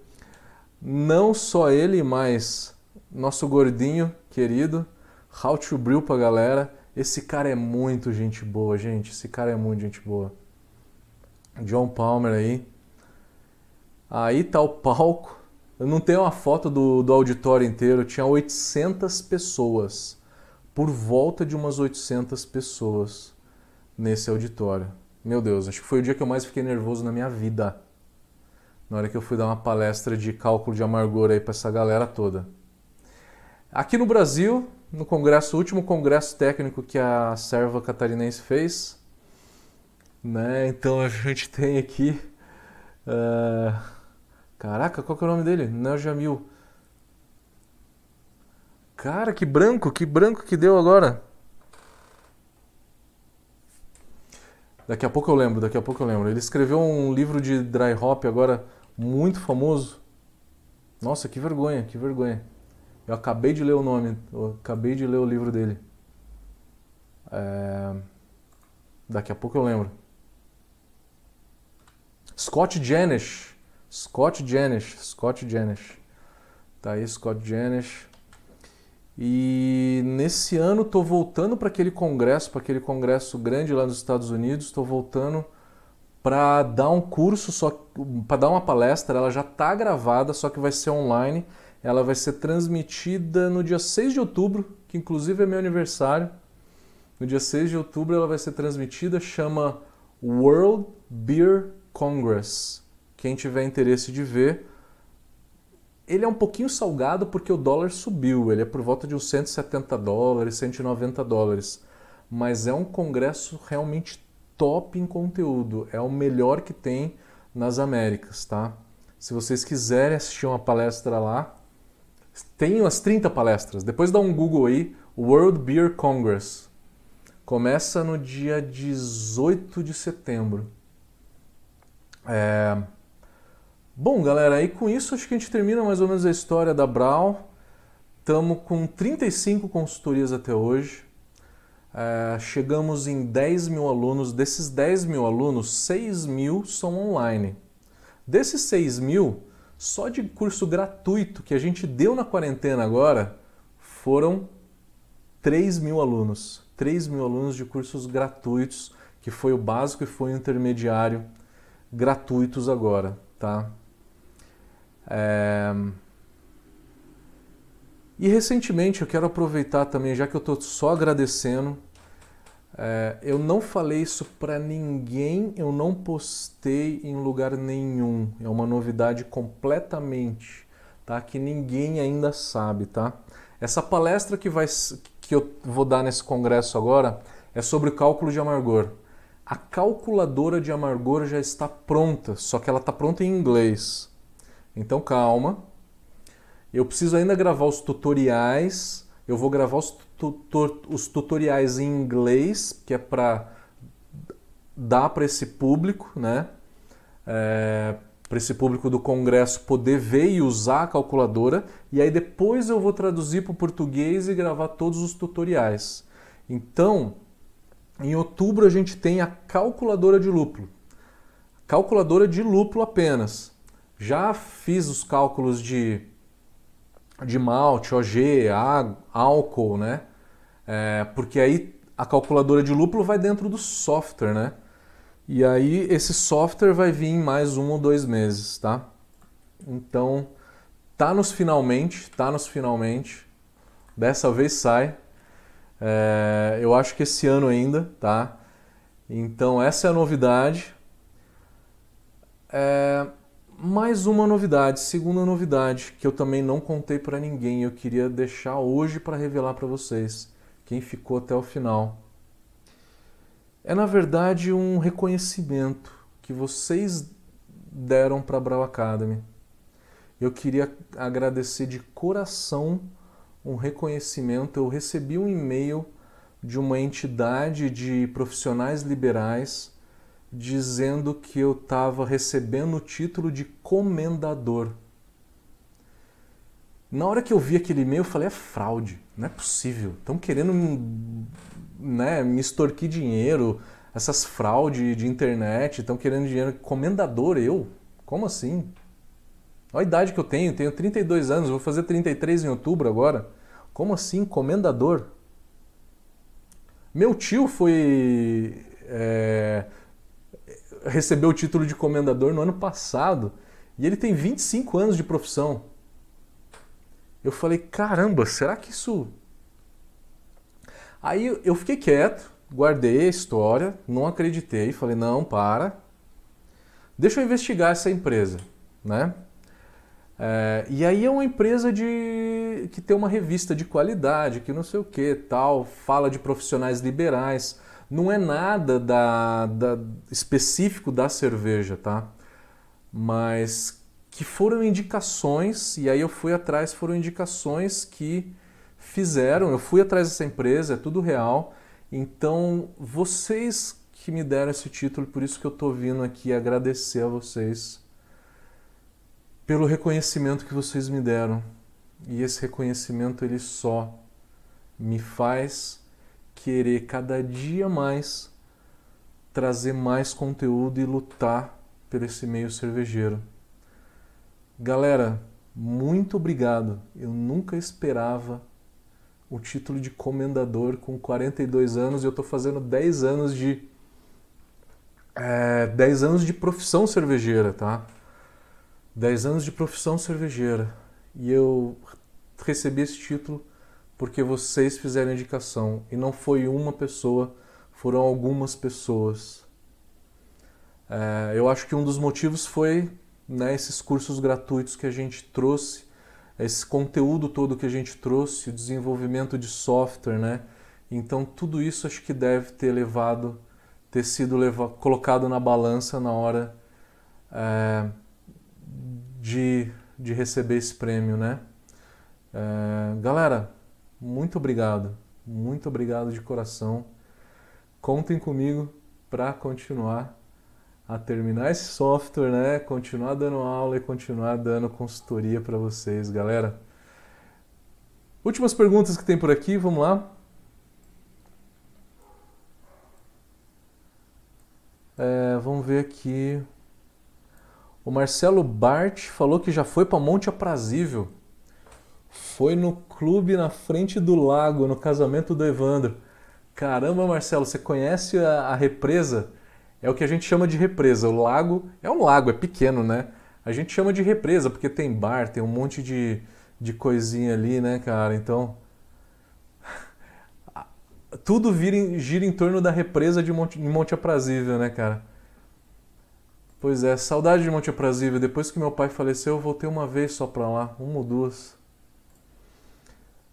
Não só ele, mas nosso gordinho querido, How to Brew pra galera. Esse cara é muito gente boa, gente. Esse cara é muito gente boa. John Palmer aí. Aí tá o palco. Eu não tenho uma foto do, do auditório inteiro. Tinha 800 pessoas. Por volta de umas 800 pessoas nesse auditório. Meu Deus, acho que foi o dia que eu mais fiquei nervoso na minha vida. Na hora que eu fui dar uma palestra de cálculo de amargor aí pra essa galera toda. Aqui no Brasil, no congresso, último congresso técnico que a serva catarinense fez, né? Então a gente tem aqui, uh... caraca, qual que é o nome dele? Nel Jamil. Cara, que branco, que branco que deu agora. Daqui a pouco eu lembro, daqui a pouco eu lembro. Ele escreveu um livro de dry hop agora muito famoso. Nossa, que vergonha, que vergonha. Eu acabei de ler o nome, eu acabei de ler o livro dele. É... Daqui a pouco eu lembro. Scott Janish. Scott Janish. Scott Janish. Tá aí, Scott Janish. E nesse ano estou voltando para aquele congresso, para aquele congresso grande lá nos Estados Unidos. Estou voltando para dar um curso, só para dar uma palestra. Ela já está gravada, só que vai ser online. Ela vai ser transmitida no dia 6 de outubro, que inclusive é meu aniversário. No dia 6 de outubro ela vai ser transmitida, chama World Beer Congress. Quem tiver interesse de ver, ele é um pouquinho salgado porque o dólar subiu, ele é por volta de uns 170 dólares, 190 dólares. Mas é um congresso realmente top em conteúdo, é o melhor que tem nas Américas, tá? Se vocês quiserem assistir uma palestra lá, tem umas 30 palestras. Depois dá um Google aí, World Beer Congress. Começa no dia 18 de setembro. É... Bom, galera, aí com isso acho que a gente termina mais ou menos a história da Brau. Estamos com 35 consultorias até hoje. É... chegamos em 10 mil alunos. Desses 10 mil alunos, 6 mil são online. Desses 6 mil, só de curso gratuito que a gente deu na quarentena agora foram 3 mil alunos. 3 mil alunos de cursos gratuitos, que foi o básico e foi o intermediário gratuitos agora, tá? É... E recentemente eu quero aproveitar também, já que eu estou só agradecendo, é, eu não falei isso para ninguém, eu não postei em lugar nenhum. É uma novidade completamente, tá? Que ninguém ainda sabe, tá? Essa palestra que, vai, que eu vou dar nesse congresso agora é sobre cálculo de amargor. A calculadora de amargor já está pronta, só que ela está pronta em inglês. Então calma. Eu preciso ainda gravar os tutoriais. Eu vou gravar os tutor, os tutoriais em inglês, que é para dar para esse público, né? É, para esse público do congresso poder ver e usar a calculadora, e aí depois eu vou traduzir para o português e gravar todos os tutoriais. Então, em outubro a gente tem a calculadora de lúpulo. Calculadora de lúpulo apenas. Já fiz os cálculos de de malte, OG, álcool, né? É, porque aí a calculadora de lúpulo vai dentro do software, né? E aí esse software vai vir em mais um ou dois meses, tá? Então tá nos finalmente, tá nos finalmente. Dessa vez sai. É, eu acho que esse ano ainda, tá? Então essa é a novidade. É, mais uma novidade, segunda novidade que eu também não contei para ninguém. Eu queria deixar hoje para revelar para vocês. Quem ficou até o final. É na verdade um reconhecimento que vocês deram para a Brau Academy. Eu queria agradecer de coração um reconhecimento. Eu recebi um e-mail de uma entidade de profissionais liberais dizendo que eu estava recebendo o título de comendador. Na hora que eu vi aquele e-mail, eu falei: é fraude, não é possível. Estão querendo né, me extorquir dinheiro, essas fraudes de internet, estão querendo dinheiro. Comendador, eu? Como assim? Olha a idade que eu tenho, tenho 32 anos, vou fazer 33 em outubro agora. Como assim, comendador? Meu tio foi. É, recebeu o título de comendador no ano passado e ele tem 25 anos de profissão. Eu falei, caramba, será que isso. Aí eu fiquei quieto, guardei a história, não acreditei, falei, não, para. Deixa eu investigar essa empresa, né? É, e aí é uma empresa de que tem uma revista de qualidade, que não sei o que, tal, fala de profissionais liberais. Não é nada da, da, específico da cerveja, tá? Mas que foram indicações, e aí eu fui atrás, foram indicações que fizeram, eu fui atrás dessa empresa, é tudo real. Então, vocês que me deram esse título, por isso que eu estou vindo aqui agradecer a vocês pelo reconhecimento que vocês me deram. E esse reconhecimento ele só me faz querer cada dia mais trazer mais conteúdo e lutar por esse meio cervejeiro. Galera, muito obrigado. Eu nunca esperava o título de comendador com 42 anos e eu estou fazendo 10 anos de é, 10 anos de profissão cervejeira, tá? 10 anos de profissão cervejeira e eu recebi esse título porque vocês fizeram indicação e não foi uma pessoa, foram algumas pessoas. É, eu acho que um dos motivos foi né, esses cursos gratuitos que a gente trouxe, esse conteúdo todo que a gente trouxe, o desenvolvimento de software, né? Então tudo isso acho que deve ter levado, ter sido levado, colocado na balança na hora é, de, de receber esse prêmio, né? É, galera, muito obrigado, muito obrigado de coração. Contem comigo para continuar a terminar esse software, né? Continuar dando aula e continuar dando consultoria para vocês, galera. Últimas perguntas que tem por aqui, vamos lá. É, vamos ver aqui. O Marcelo Bart falou que já foi para Monte Aprazível. Foi no clube na frente do lago, no casamento do Evandro. Caramba, Marcelo, você conhece a, a represa? É o que a gente chama de represa. O lago é um lago, é pequeno, né? A gente chama de represa porque tem bar, tem um monte de, de coisinha ali, né, cara? Então. Tudo vira, gira em torno da represa de Monte, de Monte Aprazível, né, cara? Pois é, saudade de Monte Aprazível. Depois que meu pai faleceu, eu voltei uma vez só para lá, uma ou duas.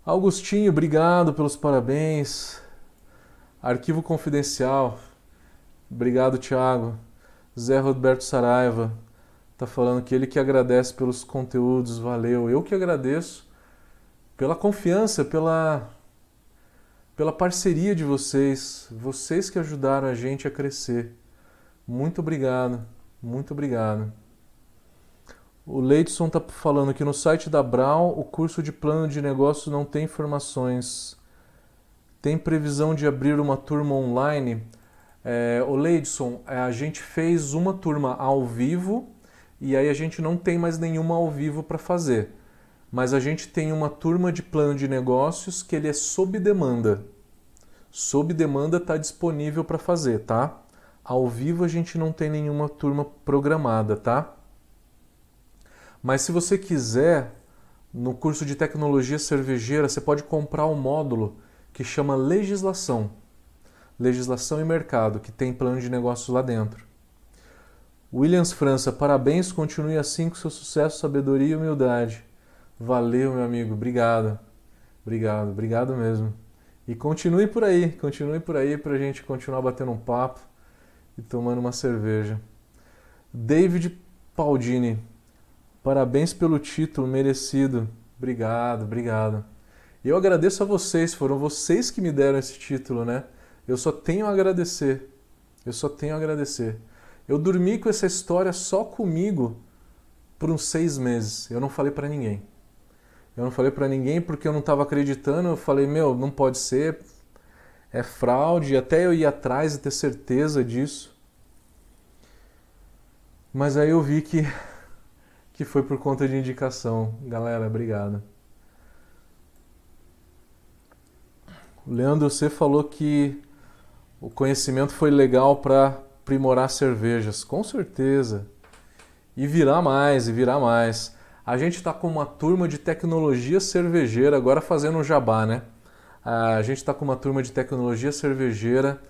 Augustinho, obrigado pelos parabéns. Arquivo Confidencial. Obrigado, Thiago. Zé Roberto Saraiva tá falando que ele que agradece pelos conteúdos, valeu. Eu que agradeço pela confiança, pela pela parceria de vocês, vocês que ajudaram a gente a crescer. Muito obrigado. Muito obrigado. O Leidson está falando que no site da Brown o curso de plano de negócio não tem informações. Tem previsão de abrir uma turma online? É, o Leidson, é, a gente fez uma turma ao vivo e aí a gente não tem mais nenhuma ao vivo para fazer. mas a gente tem uma turma de plano de negócios que ele é sob demanda. Sob demanda está disponível para fazer, tá? Ao vivo a gente não tem nenhuma turma programada, tá? Mas se você quiser, no curso de tecnologia cervejeira, você pode comprar um módulo que chama legislação. Legislação e mercado, que tem plano de negócios lá dentro. Williams França, parabéns, continue assim com seu sucesso, sabedoria e humildade. Valeu, meu amigo, obrigado. Obrigado, obrigado mesmo. E continue por aí, continue por aí para a gente continuar batendo um papo e tomando uma cerveja. David Paldini, parabéns pelo título merecido. Obrigado, obrigado. Eu agradeço a vocês, foram vocês que me deram esse título, né? Eu só tenho a agradecer. Eu só tenho a agradecer. Eu dormi com essa história só comigo por uns seis meses. Eu não falei para ninguém. Eu não falei para ninguém porque eu não estava acreditando. Eu falei, meu, não pode ser. É fraude. Até eu ir atrás e ter certeza disso. Mas aí eu vi que, que foi por conta de indicação. Galera, obrigado. Leandro, você falou que o conhecimento foi legal para aprimorar cervejas, com certeza. E virá mais, e virá mais. A gente está com uma turma de tecnologia cervejeira, agora fazendo um jabá, né? A gente está com uma turma de tecnologia cervejeira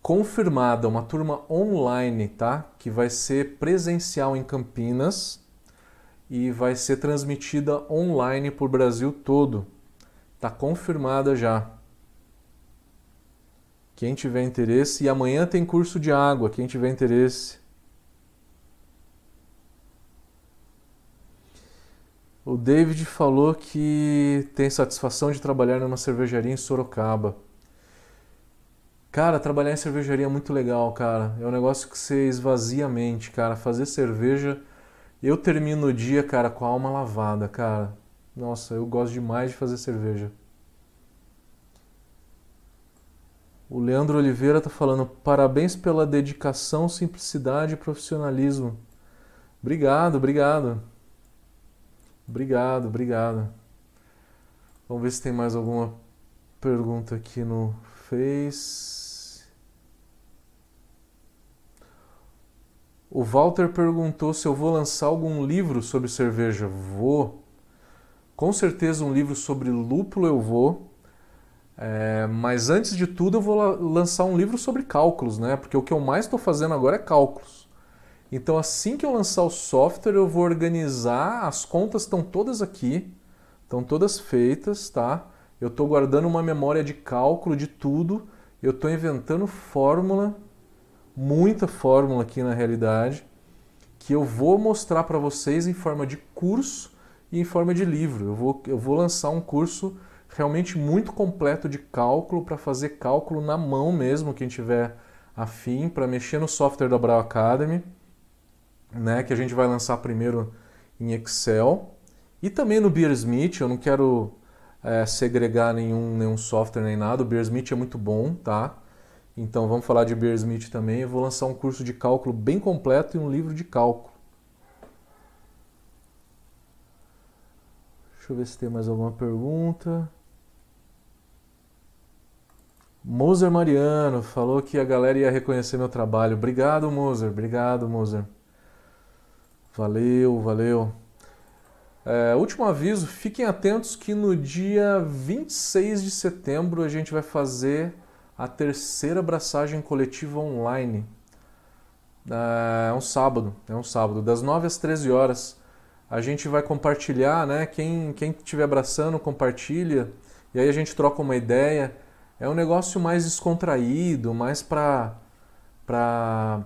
confirmada, uma turma online, tá? Que vai ser presencial em Campinas e vai ser transmitida online por Brasil todo. Tá confirmada já. Quem tiver interesse, e amanhã tem curso de água, quem tiver interesse. O David falou que tem satisfação de trabalhar numa cervejaria em Sorocaba. Cara, trabalhar em cervejaria é muito legal, cara. É um negócio que você esvazia a mente, cara. Fazer cerveja. Eu termino o dia, cara, com a alma lavada, cara. Nossa, eu gosto demais de fazer cerveja. O Leandro Oliveira está falando: parabéns pela dedicação, simplicidade e profissionalismo. Obrigado, obrigado. Obrigado, obrigado. Vamos ver se tem mais alguma pergunta aqui no Face. O Walter perguntou se eu vou lançar algum livro sobre cerveja. Vou. Com certeza um livro sobre lúpulo eu vou. É, mas antes de tudo eu vou lançar um livro sobre cálculos, né? Porque o que eu mais estou fazendo agora é cálculos. Então assim que eu lançar o software eu vou organizar, as contas estão todas aqui, estão todas feitas, tá? Eu estou guardando uma memória de cálculo de tudo, eu estou inventando fórmula, muita fórmula aqui na realidade, que eu vou mostrar para vocês em forma de curso e em forma de livro. Eu vou, eu vou lançar um curso realmente muito completo de cálculo para fazer cálculo na mão mesmo, quem tiver afim, para mexer no software da Brau Academy, né, que a gente vai lançar primeiro em Excel e também no Beersmith. Eu não quero é, segregar nenhum, nenhum software nem nada. O Beersmith é muito bom, tá? Então vamos falar de Beersmith também. Eu vou lançar um curso de cálculo bem completo e um livro de cálculo. Deixa eu ver se tem mais alguma pergunta. Moser Mariano falou que a galera ia reconhecer meu trabalho. Obrigado, Moser. Obrigado, Moser. Valeu, valeu. É, último aviso: fiquem atentos que no dia 26 de setembro a gente vai fazer a terceira abraçagem coletiva online. É, é um sábado, é um sábado, das 9 às 13 horas. A gente vai compartilhar, né? Quem quem estiver abraçando, compartilha. E aí a gente troca uma ideia é um negócio mais descontraído, mais para para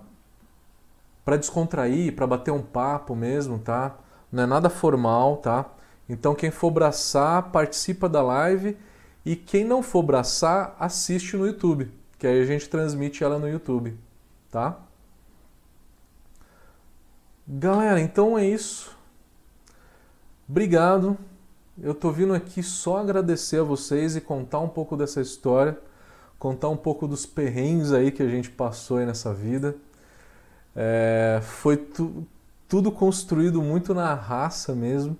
para descontrair, para bater um papo mesmo, tá? Não é nada formal, tá? Então quem for abraçar, participa da live e quem não for abraçar, assiste no YouTube, que aí a gente transmite ela no YouTube, tá? Galera, então é isso. Obrigado. Eu tô vindo aqui só agradecer a vocês e contar um pouco dessa história, contar um pouco dos perrengues aí que a gente passou aí nessa vida. É, foi tu, tudo construído muito na raça mesmo.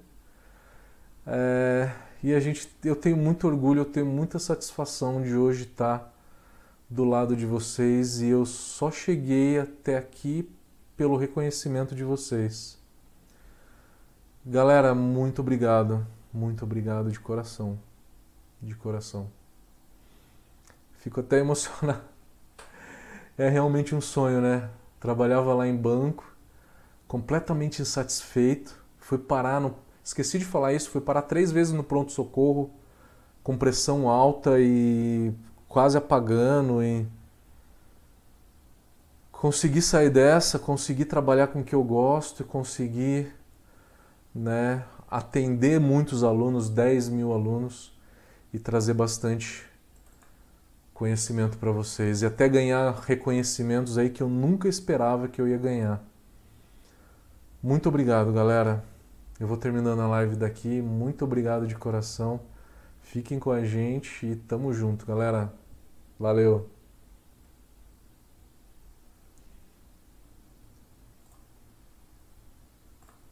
É, e a gente, eu tenho muito orgulho, eu tenho muita satisfação de hoje estar do lado de vocês e eu só cheguei até aqui pelo reconhecimento de vocês. Galera, muito obrigado, muito obrigado de coração, de coração. Fico até emocionado. É realmente um sonho, né? Trabalhava lá em banco, completamente insatisfeito, fui parar no. Esqueci de falar isso, fui parar três vezes no pronto-socorro, com pressão alta e quase apagando. E consegui sair dessa, consegui trabalhar com o que eu gosto consegui né, atender muitos alunos, 10 mil alunos, e trazer bastante conhecimento para vocês e até ganhar reconhecimentos aí que eu nunca esperava que eu ia ganhar. Muito obrigado, galera. Eu vou terminando a live daqui. Muito obrigado de coração. Fiquem com a gente e tamo junto, galera. Valeu.